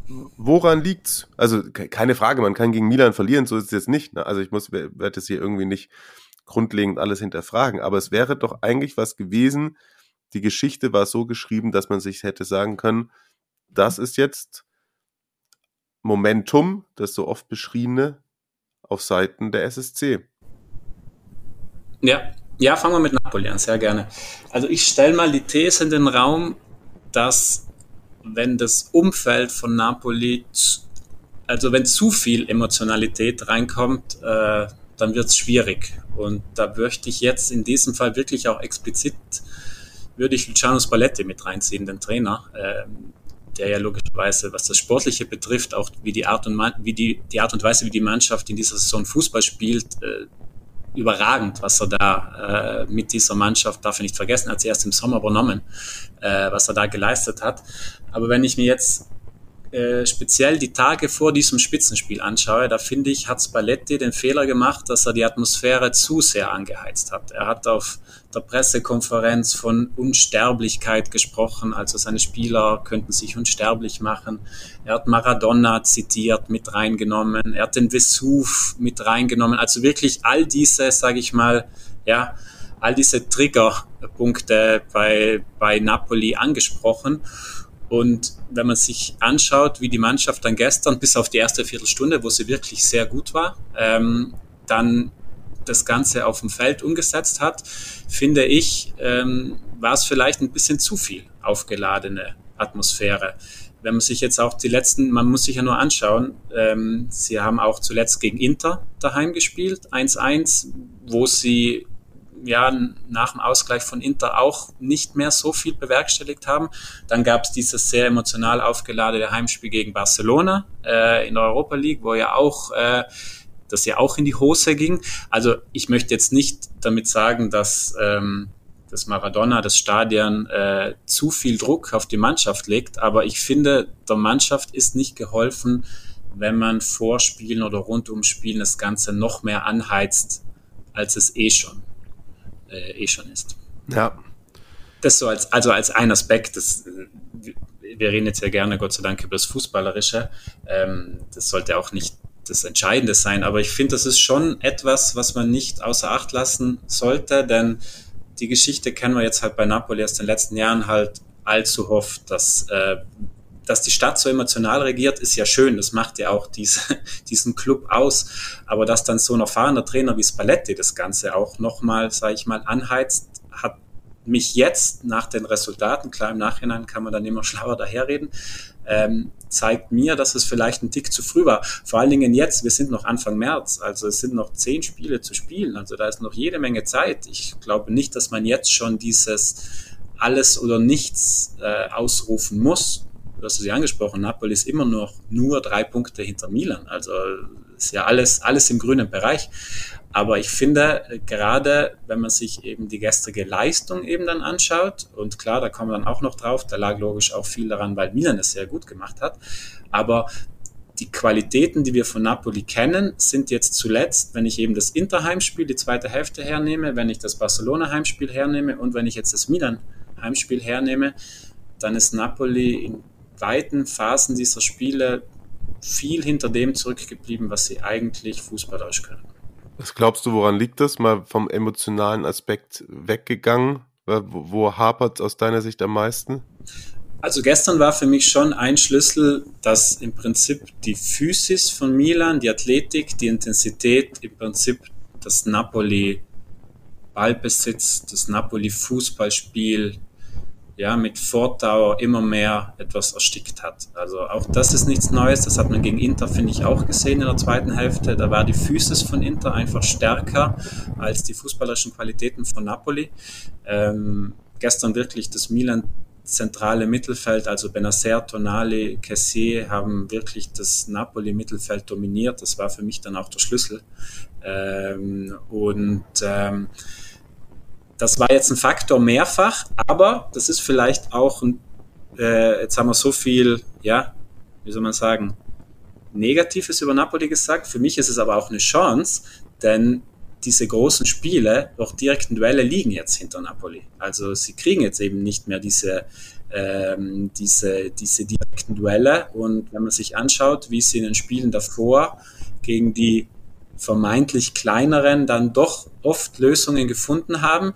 [SPEAKER 1] Woran liegt's? Also keine Frage, man kann gegen Milan verlieren, so ist es jetzt nicht. Ne? Also ich muss, werde das hier irgendwie nicht grundlegend alles hinterfragen, aber es wäre doch eigentlich was gewesen. Die Geschichte war so geschrieben, dass man sich hätte sagen können, das ist jetzt Momentum, das so oft beschriebene, auf Seiten der SSC.
[SPEAKER 2] Ja, ja, fangen wir mit Napoli an, sehr gerne. Also ich stelle mal die These in den Raum, dass wenn das Umfeld von Napoli, also wenn zu viel Emotionalität reinkommt, äh, dann wird es schwierig. Und da möchte ich jetzt in diesem Fall wirklich auch explizit, würde ich Luciano Spalletti mit reinziehen, den Trainer, äh, der ja logischerweise, was das Sportliche betrifft, auch wie die Art und, wie die, die Art und Weise, wie die Mannschaft in dieser Saison Fußball spielt, äh, überragend, was er da äh, mit dieser Mannschaft, darf ich nicht vergessen, hat sie erst im Sommer übernommen, äh, was er da geleistet hat. Aber wenn ich mir jetzt äh, speziell die Tage vor diesem Spitzenspiel anschaue, da finde ich, hat Spalletti den Fehler gemacht, dass er die Atmosphäre zu sehr angeheizt hat. Er hat auf der Pressekonferenz von Unsterblichkeit gesprochen, also seine Spieler könnten sich unsterblich machen. Er hat Maradona zitiert, mit reingenommen. Er hat den Vesuv mit reingenommen. Also wirklich all diese, sage ich mal, ja, all diese Triggerpunkte bei, bei Napoli angesprochen. Und wenn man sich anschaut, wie die Mannschaft dann gestern bis auf die erste Viertelstunde, wo sie wirklich sehr gut war, ähm, dann das Ganze auf dem Feld umgesetzt hat, finde ich, ähm, war es vielleicht ein bisschen zu viel aufgeladene Atmosphäre. Wenn man sich jetzt auch die letzten, man muss sich ja nur anschauen, ähm, sie haben auch zuletzt gegen Inter daheim gespielt, 1-1, wo sie ja, nach dem Ausgleich von Inter auch nicht mehr so viel bewerkstelligt haben. Dann gab es dieses sehr emotional aufgeladene Heimspiel gegen Barcelona äh, in der Europa League, wo ja auch äh, das ja auch in die Hose ging. Also ich möchte jetzt nicht damit sagen, dass ähm, das Maradona, das Stadion äh, zu viel Druck auf die Mannschaft legt, aber ich finde, der Mannschaft ist nicht geholfen, wenn man vor Spielen oder rund um Spielen das Ganze noch mehr anheizt, als es eh schon äh, eh schon ist.
[SPEAKER 1] Ja.
[SPEAKER 2] Das so als, also als ein Aspekt, das, wir reden jetzt ja gerne, Gott sei Dank, über das Fußballerische. Ähm, das sollte auch nicht das Entscheidende sein, aber ich finde, das ist schon etwas, was man nicht außer Acht lassen sollte, denn die Geschichte kennen wir jetzt halt bei Napoli aus den letzten Jahren halt allzu oft, dass äh, dass die Stadt so emotional regiert, ist ja schön. Das macht ja auch diese, diesen Club aus. Aber dass dann so ein erfahrener Trainer wie Spalletti das Ganze auch nochmal, sage ich mal, anheizt, hat mich jetzt nach den Resultaten, klar im Nachhinein kann man dann immer schlauer daherreden, ähm, zeigt mir, dass es vielleicht ein Tick zu früh war. Vor allen Dingen jetzt, wir sind noch Anfang März, also es sind noch zehn Spiele zu spielen, also da ist noch jede Menge Zeit. Ich glaube nicht, dass man jetzt schon dieses alles oder nichts äh, ausrufen muss du hast es ja angesprochen, Napoli ist immer noch nur drei Punkte hinter Milan. Also ist ja alles, alles im grünen Bereich. Aber ich finde, gerade wenn man sich eben die gestrige Leistung eben dann anschaut, und klar, da kommen wir dann auch noch drauf, da lag logisch auch viel daran, weil Milan es sehr gut gemacht hat. Aber die Qualitäten, die wir von Napoli kennen, sind jetzt zuletzt, wenn ich eben das Inter-Heimspiel, die zweite Hälfte hernehme, wenn ich das Barcelona-Heimspiel hernehme und wenn ich jetzt das Milan-Heimspiel hernehme, dann ist Napoli in weiten Phasen dieser Spiele viel hinter dem zurückgeblieben, was sie eigentlich fußballerisch können.
[SPEAKER 1] Was glaubst du, woran liegt das? Mal vom emotionalen Aspekt weggegangen? Wo, wo hapert es aus deiner Sicht am meisten?
[SPEAKER 2] Also gestern war für mich schon ein Schlüssel, dass im Prinzip die Physis von Milan, die Athletik, die Intensität, im Prinzip das Napoli Ballbesitz, das Napoli Fußballspiel, ja, mit Fortdauer immer mehr etwas erstickt hat. Also auch das ist nichts Neues. Das hat man gegen Inter, finde ich, auch gesehen in der zweiten Hälfte. Da war die Physis von Inter einfach stärker als die fußballerischen Qualitäten von Napoli. Ähm, gestern wirklich das Milan zentrale Mittelfeld, also Benacer, Tonali, Kessier haben wirklich das Napoli-Mittelfeld dominiert. Das war für mich dann auch der Schlüssel. Ähm, und ähm, das war jetzt ein Faktor mehrfach, aber das ist vielleicht auch ein, äh, jetzt haben wir so viel, ja, wie soll man sagen, Negatives über Napoli gesagt. Für mich ist es aber auch eine Chance, denn diese großen Spiele, auch direkten Duelle, liegen jetzt hinter Napoli. Also sie kriegen jetzt eben nicht mehr diese, ähm, diese, diese direkten Duelle. Und wenn man sich anschaut, wie sie in den Spielen davor gegen die vermeintlich kleineren dann doch oft Lösungen gefunden haben,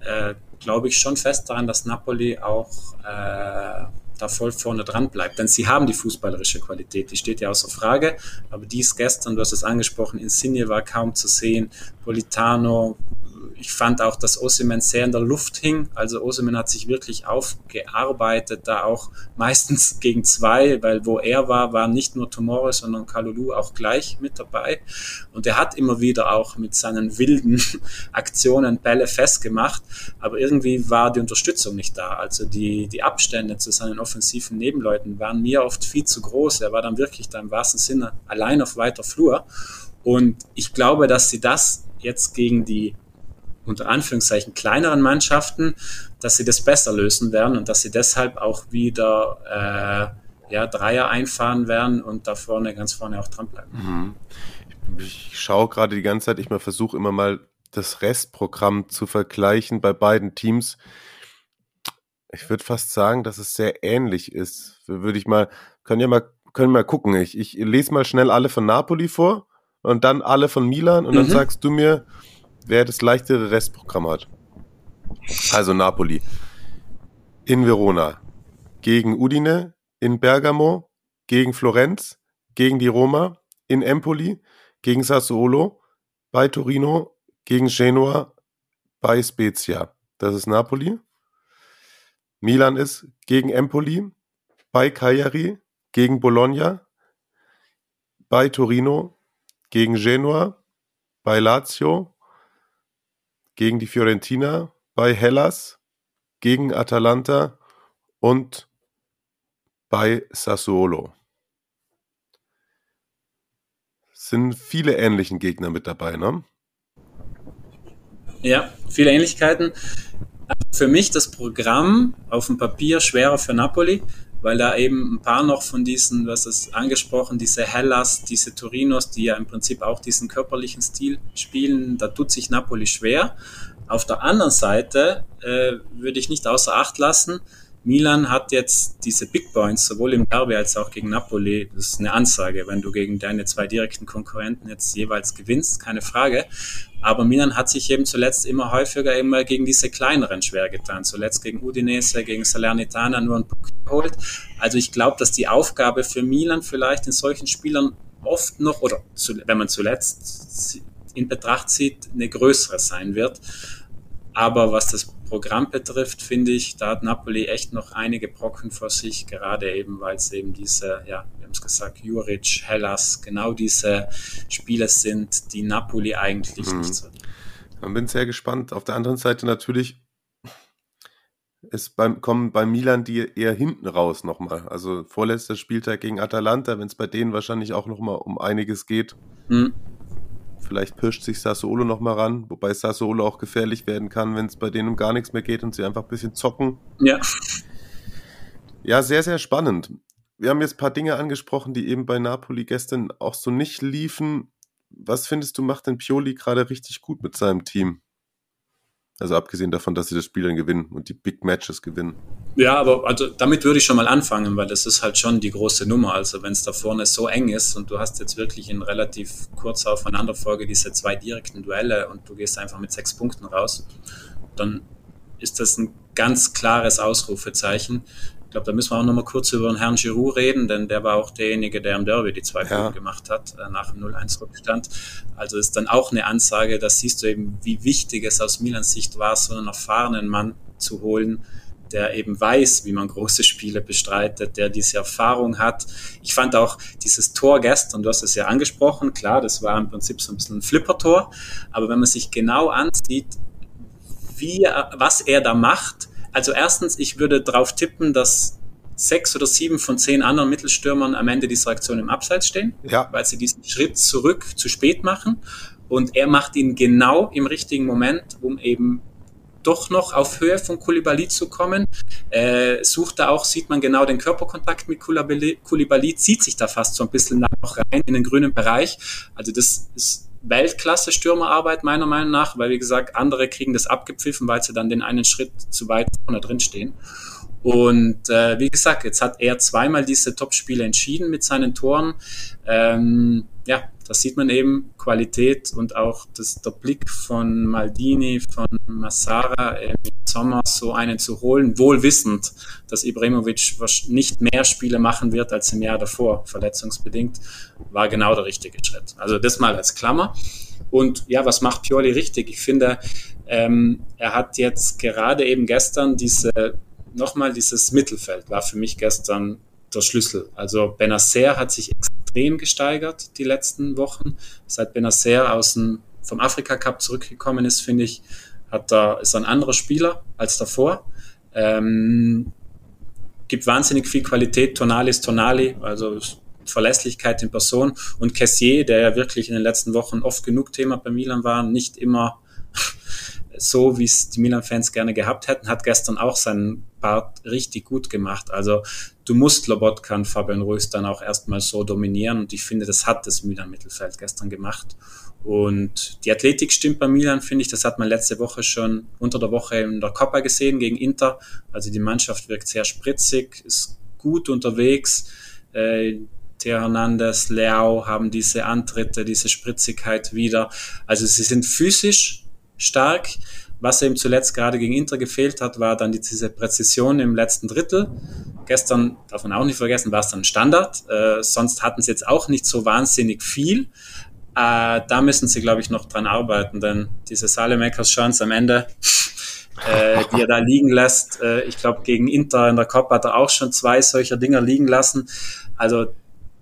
[SPEAKER 2] äh, glaube ich schon fest daran, dass Napoli auch äh, da voll vorne dran bleibt. Denn sie haben die fußballerische Qualität, die steht ja außer Frage. Aber dies gestern, du hast es angesprochen, Insigne war kaum zu sehen, Politano ich fand auch, dass Osimhen sehr in der Luft hing. Also Osimhen hat sich wirklich aufgearbeitet, da auch meistens gegen zwei, weil wo er war, war nicht nur Tomorrow, sondern Kalulu auch gleich mit dabei. Und er hat immer wieder auch mit seinen wilden Aktionen Bälle festgemacht, aber irgendwie war die Unterstützung nicht da. Also die, die Abstände zu seinen offensiven Nebenleuten waren mir oft viel zu groß. Er war dann wirklich da im wahrsten Sinne allein auf weiter Flur. Und ich glaube, dass sie das jetzt gegen die unter Anführungszeichen kleineren Mannschaften, dass sie das besser lösen werden und dass sie deshalb auch wieder äh, ja, Dreier einfahren werden und da vorne, ganz vorne auch dranbleiben. Mhm.
[SPEAKER 1] Ich, ich schaue gerade die ganze Zeit, ich mal versuche immer mal das Restprogramm zu vergleichen bei beiden Teams. Ich würde fast sagen, dass es sehr ähnlich ist. Würde ich mal, können ja mal, können mal gucken. Ich, ich lese mal schnell alle von Napoli vor und dann alle von Milan und mhm. dann sagst du mir, wer das leichtere Restprogramm hat. Also Napoli. In Verona. Gegen Udine. In Bergamo. Gegen Florenz. Gegen die Roma. In Empoli. Gegen Sassuolo. Bei Torino. Gegen Genua. Bei Spezia. Das ist Napoli. Milan ist gegen Empoli. Bei Cagliari. Gegen Bologna. Bei Torino. Gegen Genua. Bei Lazio gegen die Fiorentina, bei Hellas, gegen Atalanta und bei Sassuolo. Sind viele ähnlichen Gegner mit dabei, ne?
[SPEAKER 2] Ja, viele Ähnlichkeiten. Für mich das Programm auf dem Papier schwerer für Napoli, weil da eben ein paar noch von diesen, was ist angesprochen, diese Hellas, diese Torinos, die ja im Prinzip auch diesen körperlichen Stil spielen, da tut sich Napoli schwer. Auf der anderen Seite äh, würde ich nicht außer Acht lassen, Milan hat jetzt diese Big Points sowohl im Derby als auch gegen Napoli. Das ist eine Ansage, wenn du gegen deine zwei direkten Konkurrenten jetzt jeweils gewinnst, keine Frage. Aber Milan hat sich eben zuletzt immer häufiger immer gegen diese kleineren schwer getan. Zuletzt gegen Udinese, gegen Salernitana nur einen Punkt geholt. Also ich glaube, dass die Aufgabe für Milan vielleicht in solchen Spielern oft noch, oder zu, wenn man zuletzt in Betracht zieht, eine größere sein wird. Aber was das Programm betrifft, finde ich, da hat Napoli echt noch einige Brocken vor sich, gerade eben, weil es eben diese, ja, wir haben es gesagt, Juric, Hellas, genau diese Spiele sind, die Napoli eigentlich mhm. nicht so.
[SPEAKER 1] Ich bin sehr gespannt. Auf der anderen Seite natürlich es beim, kommen bei Milan die eher hinten raus nochmal. Also vorletzter Spieltag gegen Atalanta, wenn es bei denen wahrscheinlich auch nochmal um einiges geht. Mhm. Vielleicht pirscht sich Sassuolo noch mal ran, wobei Sassuolo auch gefährlich werden kann, wenn es bei denen um gar nichts mehr geht und sie einfach ein bisschen zocken.
[SPEAKER 2] Ja.
[SPEAKER 1] Ja, sehr, sehr spannend. Wir haben jetzt ein paar Dinge angesprochen, die eben bei Napoli gestern auch so nicht liefen. Was findest du, macht denn Pioli gerade richtig gut mit seinem Team? Also abgesehen davon, dass sie das Spiel dann gewinnen und die Big Matches gewinnen.
[SPEAKER 2] Ja, aber also damit würde ich schon mal anfangen, weil das ist halt schon die große Nummer. Also wenn es da vorne so eng ist und du hast jetzt wirklich in relativ kurzer Aufeinanderfolge diese zwei direkten Duelle und du gehst einfach mit sechs Punkten raus, dann ist das ein ganz klares Ausrufezeichen. Ich glaube, da müssen wir auch noch mal kurz über den Herrn Giroud reden, denn der war auch derjenige, der im Derby die zwei ja. gemacht hat, äh, nach dem 0-1-Rückstand. Also ist dann auch eine Ansage, da siehst du eben, wie wichtig es aus Milans Sicht war, so einen erfahrenen Mann zu holen, der eben weiß, wie man große Spiele bestreitet, der diese Erfahrung hat. Ich fand auch dieses Tor gestern, du hast es ja angesprochen, klar, das war im Prinzip so ein bisschen ein Flippertor, aber wenn man sich genau ansieht, wie, was er da macht, also erstens, ich würde darauf tippen, dass sechs oder sieben von zehn anderen Mittelstürmern am Ende dieser Aktion im Abseits stehen, ja. weil sie diesen Schritt zurück zu spät machen. Und er macht ihn genau im richtigen Moment, um eben doch noch auf Höhe von Koulibaly zu kommen. Äh, sucht da auch, sieht man genau den Körperkontakt mit Koulibaly, Koulibaly, zieht sich da fast so ein bisschen noch rein in den grünen Bereich. Also das ist Weltklasse Stürmerarbeit meiner Meinung nach, weil wie gesagt, andere kriegen das abgepfiffen, weil sie dann den einen Schritt zu weit vorne drin stehen. Und äh, wie gesagt, jetzt hat er zweimal diese Topspiele entschieden mit seinen Toren. Ähm, ja, da sieht man eben Qualität und auch das, der Blick von Maldini, von Massara im Sommer so einen zu holen, wohl wissend, dass Ibrahimovic nicht mehr Spiele machen wird als im Jahr davor, verletzungsbedingt, war genau der richtige Schritt. Also das mal als Klammer. Und ja, was macht Pioli richtig? Ich finde, ähm, er hat jetzt gerade eben gestern diese, nochmal dieses Mittelfeld war für mich gestern der Schlüssel. Also Benacer hat sich extrem gesteigert die letzten Wochen. Seit Benacer aus dem, vom Afrika Cup zurückgekommen ist, finde ich, hat da, ist ein anderer Spieler als davor. Ähm, gibt wahnsinnig viel Qualität. Tonali ist Tonali, also Verlässlichkeit in Person. Und Cassier, der ja wirklich in den letzten Wochen oft genug Thema bei Milan war, nicht immer so, wie es die Milan-Fans gerne gehabt hätten, hat gestern auch seinen Part richtig gut gemacht. Also du musst Lobotka und Fabian Ruiz dann auch erstmal so dominieren und ich finde, das hat das Milan-Mittelfeld gestern gemacht. Und die Athletik stimmt bei Milan, finde ich. Das hat man letzte Woche schon unter der Woche in der Coppa gesehen gegen Inter. Also die Mannschaft wirkt sehr spritzig, ist gut unterwegs. Äh, Theo Hernandez, Leao haben diese Antritte, diese Spritzigkeit wieder. Also sie sind physisch stark. Was eben zuletzt gerade gegen Inter gefehlt hat, war dann diese Präzision im letzten Drittel. Gestern, darf man auch nicht vergessen, war es dann Standard. Äh, sonst hatten sie jetzt auch nicht so wahnsinnig viel. Äh, da müssen sie, glaube ich, noch dran arbeiten, denn diese Salemakers Chance am Ende, äh, die er da liegen lässt, äh, ich glaube, gegen Inter in der Coppa hat er auch schon zwei solcher Dinger liegen lassen. Also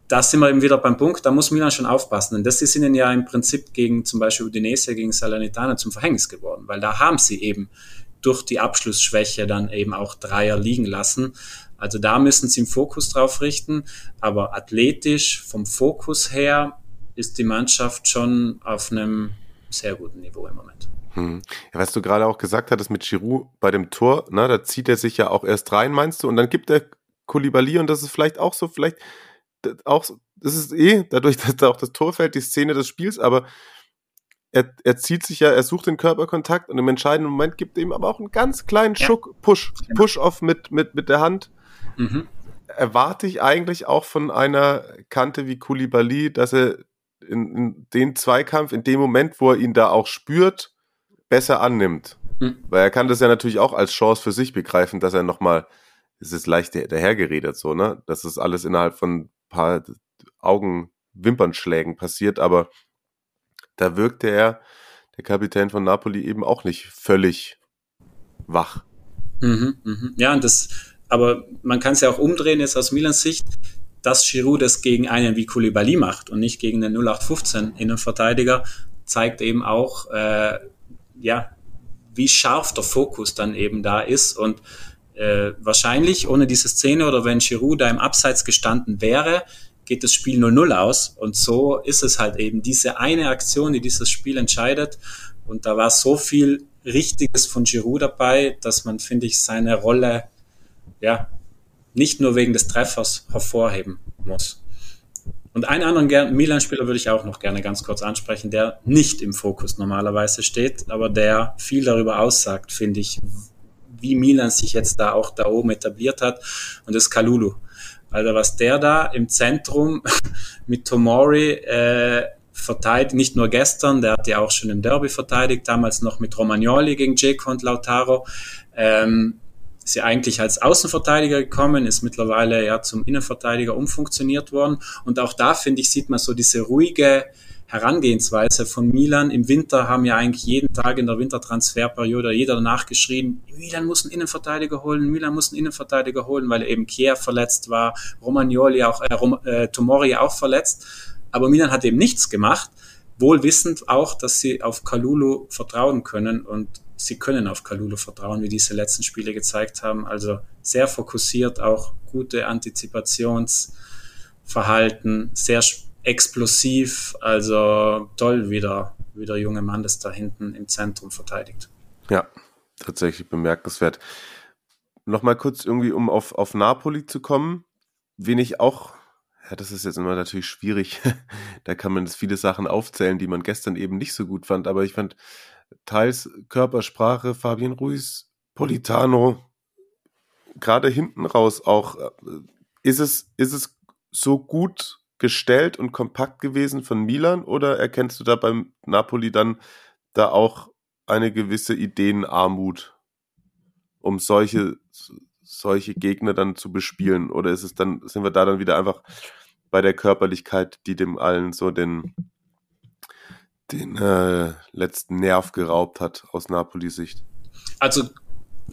[SPEAKER 2] da sind wir eben wieder beim Punkt, da muss Milan schon aufpassen. Und das ist ihnen ja im Prinzip gegen zum Beispiel Udinese, gegen Salernitana zum Verhängnis geworden, weil da haben sie eben durch die Abschlussschwäche dann eben auch Dreier liegen lassen. Also da müssen sie im Fokus drauf richten. Aber athletisch vom Fokus her ist die Mannschaft schon auf einem sehr guten Niveau im Moment.
[SPEAKER 1] Hm. Ja, was du gerade auch gesagt hattest mit Giroud bei dem Tor, ne, da zieht er sich ja auch erst rein, meinst du? Und dann gibt er Koulibaly und das ist vielleicht auch so, vielleicht auch, das ist eh dadurch, dass da auch das Tor fällt, die Szene des Spiels, aber er, er zieht sich ja, er sucht den Körperkontakt und im entscheidenden Moment gibt er ihm aber auch einen ganz kleinen Schuck, Push, genau. Push-off mit, mit, mit der Hand. Mhm. Erwarte ich eigentlich auch von einer Kante wie Kulibali, dass er in, in, den Zweikampf, in dem Moment, wo er ihn da auch spürt, besser annimmt. Mhm. Weil er kann das ja natürlich auch als Chance für sich begreifen, dass er nochmal, es ist leicht dahergeredet so, ne? Das ist alles innerhalb von paar Augenwimpernschlägen passiert, aber da wirkte er, der Kapitän von Napoli, eben auch nicht völlig wach.
[SPEAKER 2] Mhm, mh. Ja, und das, aber man kann es ja auch umdrehen, jetzt aus Milans Sicht, dass Giroud das gegen einen wie Koulibaly macht und nicht gegen den 0815 Innenverteidiger, zeigt eben auch, äh, ja, wie scharf der Fokus dann eben da ist und äh, wahrscheinlich ohne diese Szene oder wenn Giroud da im Abseits gestanden wäre, geht das Spiel 0-0 aus. Und so ist es halt eben diese eine Aktion, die dieses Spiel entscheidet. Und da war so viel Richtiges von Giroud dabei, dass man, finde ich, seine Rolle ja nicht nur wegen des Treffers hervorheben muss. Und einen anderen Milan-Spieler würde ich auch noch gerne ganz kurz ansprechen, der nicht im Fokus normalerweise steht, aber der viel darüber aussagt, finde ich, wie Milan sich jetzt da auch da oben etabliert hat. Und das ist Kalulu. Also was der da im Zentrum mit Tomori äh, verteidigt, nicht nur gestern, der hat ja auch schon im Derby verteidigt, damals noch mit Romagnoli gegen Dzeko und Lautaro. Ähm, ist ja eigentlich als Außenverteidiger gekommen, ist mittlerweile ja zum Innenverteidiger umfunktioniert worden. Und auch da, finde ich, sieht man so diese ruhige Herangehensweise von Milan. Im Winter haben ja eigentlich jeden Tag in der Wintertransferperiode jeder danach geschrien, Milan muss einen Innenverteidiger holen, Milan muss einen Innenverteidiger holen, weil eben Kier verletzt war, Romagnoli auch, äh, Rom, äh, Tomori auch verletzt. Aber Milan hat eben nichts gemacht, wohl wissend auch, dass sie auf Kalulu vertrauen können und sie können auf Kalulu vertrauen, wie diese letzten Spiele gezeigt haben. Also sehr fokussiert, auch gute Antizipationsverhalten, sehr explosiv, also toll, wie der, junge Mann das da hinten im Zentrum verteidigt.
[SPEAKER 1] Ja, tatsächlich bemerkenswert. Nochmal kurz irgendwie, um auf, auf Napoli zu kommen, wen ich auch, ja, das ist jetzt immer natürlich schwierig, da kann man viele Sachen aufzählen, die man gestern eben nicht so gut fand, aber ich fand teils Körpersprache, Fabian Ruiz, Politano, gerade hinten raus auch, äh, ist es, ist es so gut gestellt und kompakt gewesen von Milan oder erkennst du da beim Napoli dann da auch eine gewisse Ideenarmut, um solche, solche Gegner dann zu bespielen? Oder ist es dann, sind wir da dann wieder einfach bei der Körperlichkeit, die dem allen so den, den äh, letzten Nerv geraubt hat aus Napoli-Sicht?
[SPEAKER 2] Also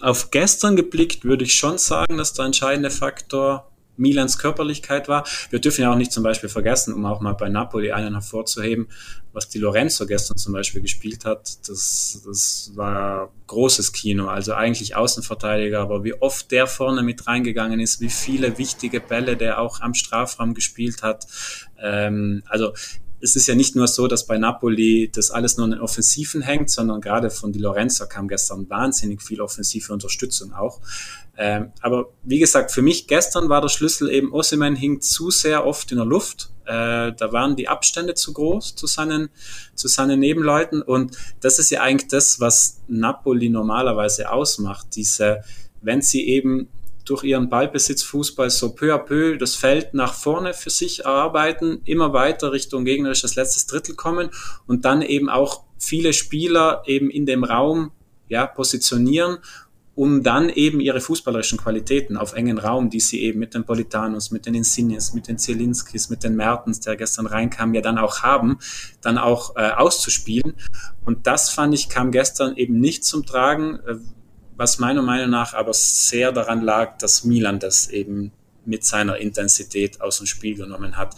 [SPEAKER 2] auf gestern geblickt würde ich schon sagen, dass der entscheidende Faktor Milans Körperlichkeit war. Wir dürfen ja auch nicht zum Beispiel vergessen, um auch mal bei Napoli einen hervorzuheben, was die Lorenzo gestern zum Beispiel gespielt hat. Das, das war großes Kino, also eigentlich Außenverteidiger, aber wie oft der vorne mit reingegangen ist, wie viele wichtige Bälle der auch am Strafraum gespielt hat. Ähm, also es ist ja nicht nur so, dass bei Napoli das alles nur in den Offensiven hängt, sondern gerade von Di Lorenzo kam gestern wahnsinnig viel offensive Unterstützung auch. Ähm, aber wie gesagt, für mich gestern war der Schlüssel eben, Osimhen hing zu sehr oft in der Luft. Äh, da waren die Abstände zu groß zu seinen, zu seinen Nebenleuten. Und das ist ja eigentlich das, was Napoli normalerweise ausmacht. Diese, wenn sie eben durch ihren Ballbesitzfußball so peu à peu das Feld nach vorne für sich erarbeiten, immer weiter Richtung gegnerisches letztes Drittel kommen und dann eben auch viele Spieler eben in dem Raum ja, positionieren, um dann eben ihre fußballerischen Qualitäten auf engen Raum, die sie eben mit den Politanos, mit den Insignis, mit den Zielinskis, mit den Mertens, der gestern reinkam, ja dann auch haben, dann auch äh, auszuspielen. Und das fand ich kam gestern eben nicht zum Tragen, äh, was meiner Meinung nach aber sehr daran lag, dass Milan das eben mit seiner Intensität aus dem Spiel genommen hat.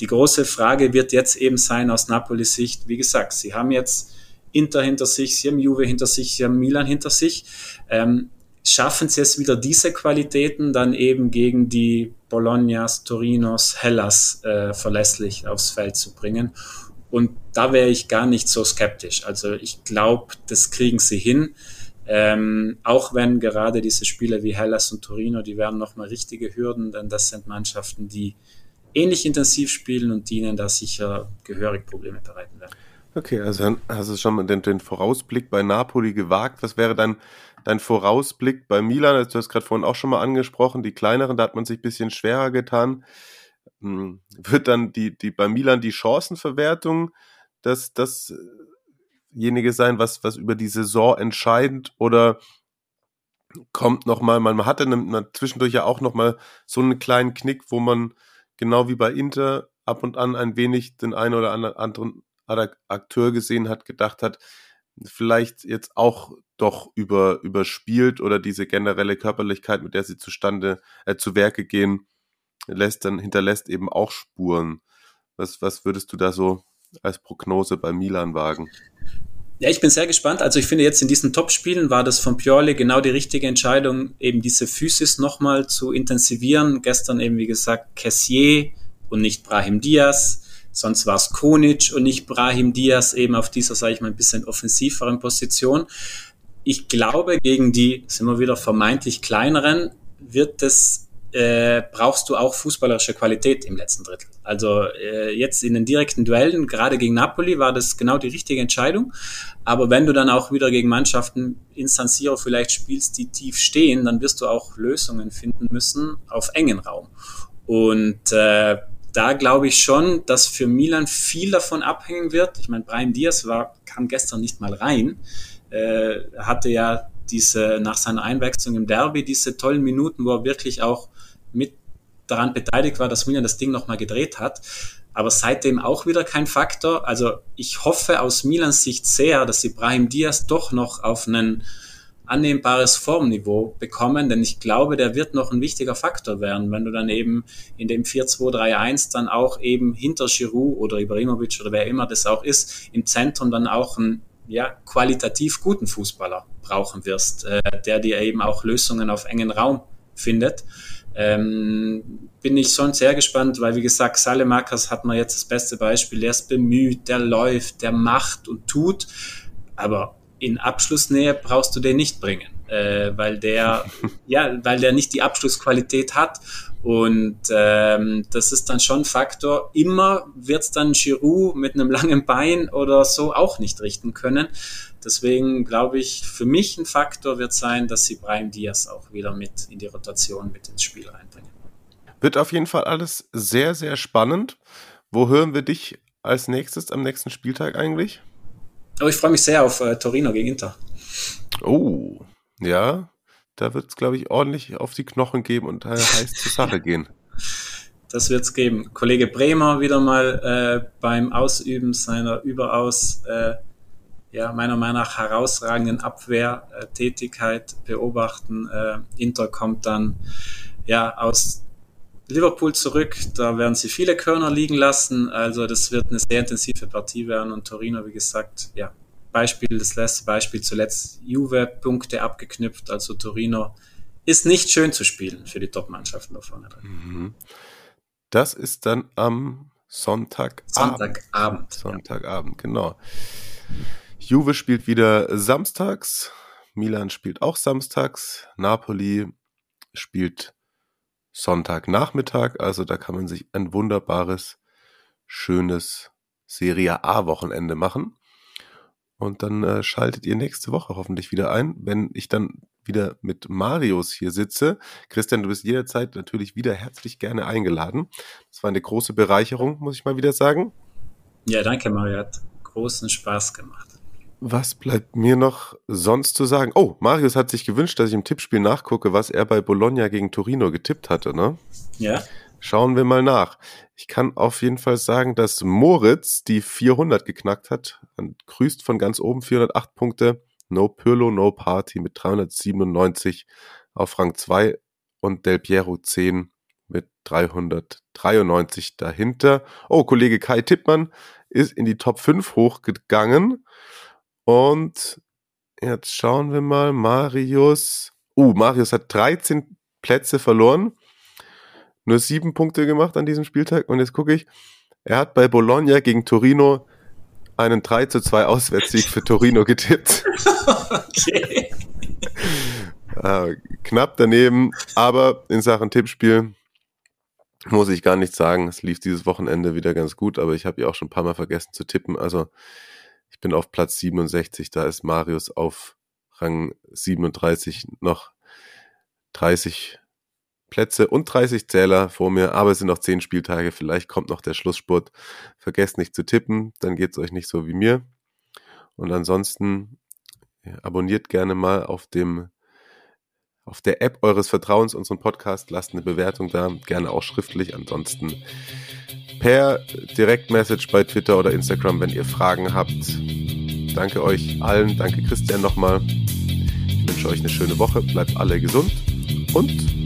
[SPEAKER 2] Die große Frage wird jetzt eben sein aus Napolis Sicht, wie gesagt, sie haben jetzt Inter hinter sich, sie haben Juve hinter sich, sie haben Milan hinter sich. Ähm, schaffen sie es wieder, diese Qualitäten dann eben gegen die Bolognas, Torinos, Hellas äh, verlässlich aufs Feld zu bringen? Und da wäre ich gar nicht so skeptisch. Also ich glaube, das kriegen sie hin. Ähm, auch wenn gerade diese Spiele wie Hellas und Torino, die werden nochmal richtige Hürden, denn das sind Mannschaften, die ähnlich intensiv spielen und die ihnen da sicher gehörig Probleme bereiten werden.
[SPEAKER 1] Okay, also dann hast du schon mal den, den Vorausblick bei Napoli gewagt. Was wäre dann dein Vorausblick bei Milan? Also du hast gerade vorhin auch schon mal angesprochen, die kleineren, da hat man sich ein bisschen schwerer getan. Hm, wird dann die, die bei Milan die Chancenverwertung das, das dasjenige sein, was, was über die Saison entscheidend oder kommt nochmal, man hatte eine, zwischendurch ja auch nochmal so einen kleinen Knick, wo man genau wie bei Inter ab und an ein wenig den einen oder anderen Akteur gesehen hat, gedacht hat, vielleicht jetzt auch doch über, überspielt oder diese generelle Körperlichkeit, mit der sie zustande, äh, zu Werke gehen, lässt dann, hinterlässt eben auch Spuren. Was, was würdest du da so als Prognose bei Milan wagen?
[SPEAKER 2] Ja, ich bin sehr gespannt. Also ich finde jetzt in diesen Top-Spielen war das von Pioli genau die richtige Entscheidung, eben diese Physis nochmal zu intensivieren. Gestern eben, wie gesagt, Cassier und nicht Brahim Diaz. Sonst war es Konic und nicht Brahim Diaz eben auf dieser, sage ich mal, ein bisschen offensiveren Position. Ich glaube, gegen die, sind wir wieder vermeintlich kleineren, wird es äh, brauchst du auch fußballerische Qualität im letzten Drittel. Also äh, jetzt in den direkten Duellen, gerade gegen Napoli, war das genau die richtige Entscheidung. Aber wenn du dann auch wieder gegen Mannschaften in San Siro vielleicht spielst, die tief stehen, dann wirst du auch Lösungen finden müssen auf engen Raum. Und äh, da glaube ich schon, dass für Milan viel davon abhängen wird. Ich meine, Brian Diaz war, kam gestern nicht mal rein, äh, hatte ja diese nach seiner Einwechslung im Derby diese tollen Minuten, wo er wirklich auch daran beteiligt war, dass Milan das Ding nochmal gedreht hat. Aber seitdem auch wieder kein Faktor. Also ich hoffe aus Milans Sicht sehr, dass sie Brahim Diaz doch noch auf ein annehmbares Formniveau bekommen, denn ich glaube, der wird noch ein wichtiger Faktor werden, wenn du dann eben in dem 4-2-3-1 dann auch eben hinter Giroud oder Ibrahimovic oder wer immer das auch ist, im Zentrum dann auch einen ja, qualitativ guten Fußballer brauchen wirst, äh, der dir eben auch Lösungen auf engen Raum findet. Ähm, bin ich schon sehr gespannt, weil wie gesagt, Salemakas hat man jetzt das beste Beispiel. Der ist bemüht, der läuft, der macht und tut. Aber in Abschlussnähe brauchst du den nicht bringen, äh, weil der ja, weil der nicht die Abschlussqualität hat und ähm, das ist dann schon ein Faktor. Immer wird es dann Giroud mit einem langen Bein oder so auch nicht richten können. Deswegen glaube ich, für mich ein Faktor wird sein, dass sie Brian Diaz auch wieder mit in die Rotation mit ins Spiel reinbringen.
[SPEAKER 1] Wird auf jeden Fall alles sehr, sehr spannend. Wo hören wir dich als nächstes am nächsten Spieltag eigentlich?
[SPEAKER 2] Oh, ich freue mich sehr auf äh, Torino gegen Inter.
[SPEAKER 1] Oh, ja, da wird es, glaube ich, ordentlich auf die Knochen geben und äh, heiß zur Sache gehen.
[SPEAKER 2] Das wird es geben. Kollege Bremer wieder mal äh, beim Ausüben seiner überaus, äh, ja, meiner Meinung nach herausragenden Abwehrtätigkeit beobachten. Äh, Inter kommt dann ja aus Liverpool zurück. Da werden sie viele Körner liegen lassen. Also das wird eine sehr intensive Partie werden. Und Torino, wie gesagt, ja, Beispiel, das letzte Beispiel zuletzt, Juve Punkte abgeknüpft. Also Torino ist nicht schön zu spielen für die Top-Mannschaften da vorne drin. Mhm.
[SPEAKER 1] Das ist dann am Sonntagabend.
[SPEAKER 2] Sonntagabend.
[SPEAKER 1] Sonntagabend, ja. genau. Juve spielt wieder samstags. Milan spielt auch samstags. Napoli spielt Sonntagnachmittag. Also da kann man sich ein wunderbares, schönes Serie A-Wochenende machen. Und dann äh, schaltet ihr nächste Woche hoffentlich wieder ein, wenn ich dann wieder mit Marius hier sitze. Christian, du bist jederzeit natürlich wieder herzlich gerne eingeladen. Das war eine große Bereicherung, muss ich mal wieder sagen.
[SPEAKER 2] Ja, danke, Mario. Hat großen Spaß gemacht.
[SPEAKER 1] Was bleibt mir noch sonst zu sagen? Oh, Marius hat sich gewünscht, dass ich im Tippspiel nachgucke, was er bei Bologna gegen Torino getippt hatte, ne?
[SPEAKER 2] Ja.
[SPEAKER 1] Schauen wir mal nach. Ich kann auf jeden Fall sagen, dass Moritz die 400 geknackt hat. Und grüßt von ganz oben 408 Punkte. No Pirlo, No Party mit 397 auf Rang 2 und Del Piero 10 mit 393 dahinter. Oh, Kollege Kai Tippmann ist in die Top 5 hochgegangen und jetzt schauen wir mal, Marius. Uh, Marius hat 13 Plätze verloren. Nur sieben Punkte gemacht an diesem Spieltag. Und jetzt gucke ich, er hat bei Bologna gegen Torino einen 3 zu 2 Auswärtssieg für Torino getippt. okay. äh, knapp daneben, aber in Sachen Tippspiel muss ich gar nichts sagen. Es lief dieses Wochenende wieder ganz gut, aber ich habe ja auch schon ein paar Mal vergessen zu tippen. Also ich bin auf Platz 67, da ist Marius auf Rang 37 noch 30 Plätze und 30 Zähler vor mir, aber es sind noch 10 Spieltage, vielleicht kommt noch der Schlussspurt. Vergesst nicht zu tippen, dann geht es euch nicht so wie mir. Und ansonsten abonniert gerne mal auf dem auf der App eures Vertrauens unseren Podcast, lasst eine Bewertung da, gerne auch schriftlich. Ansonsten per Direktmessage bei Twitter oder Instagram, wenn ihr Fragen habt. Danke euch allen, danke Christian nochmal. Ich wünsche euch eine schöne Woche, bleibt alle gesund und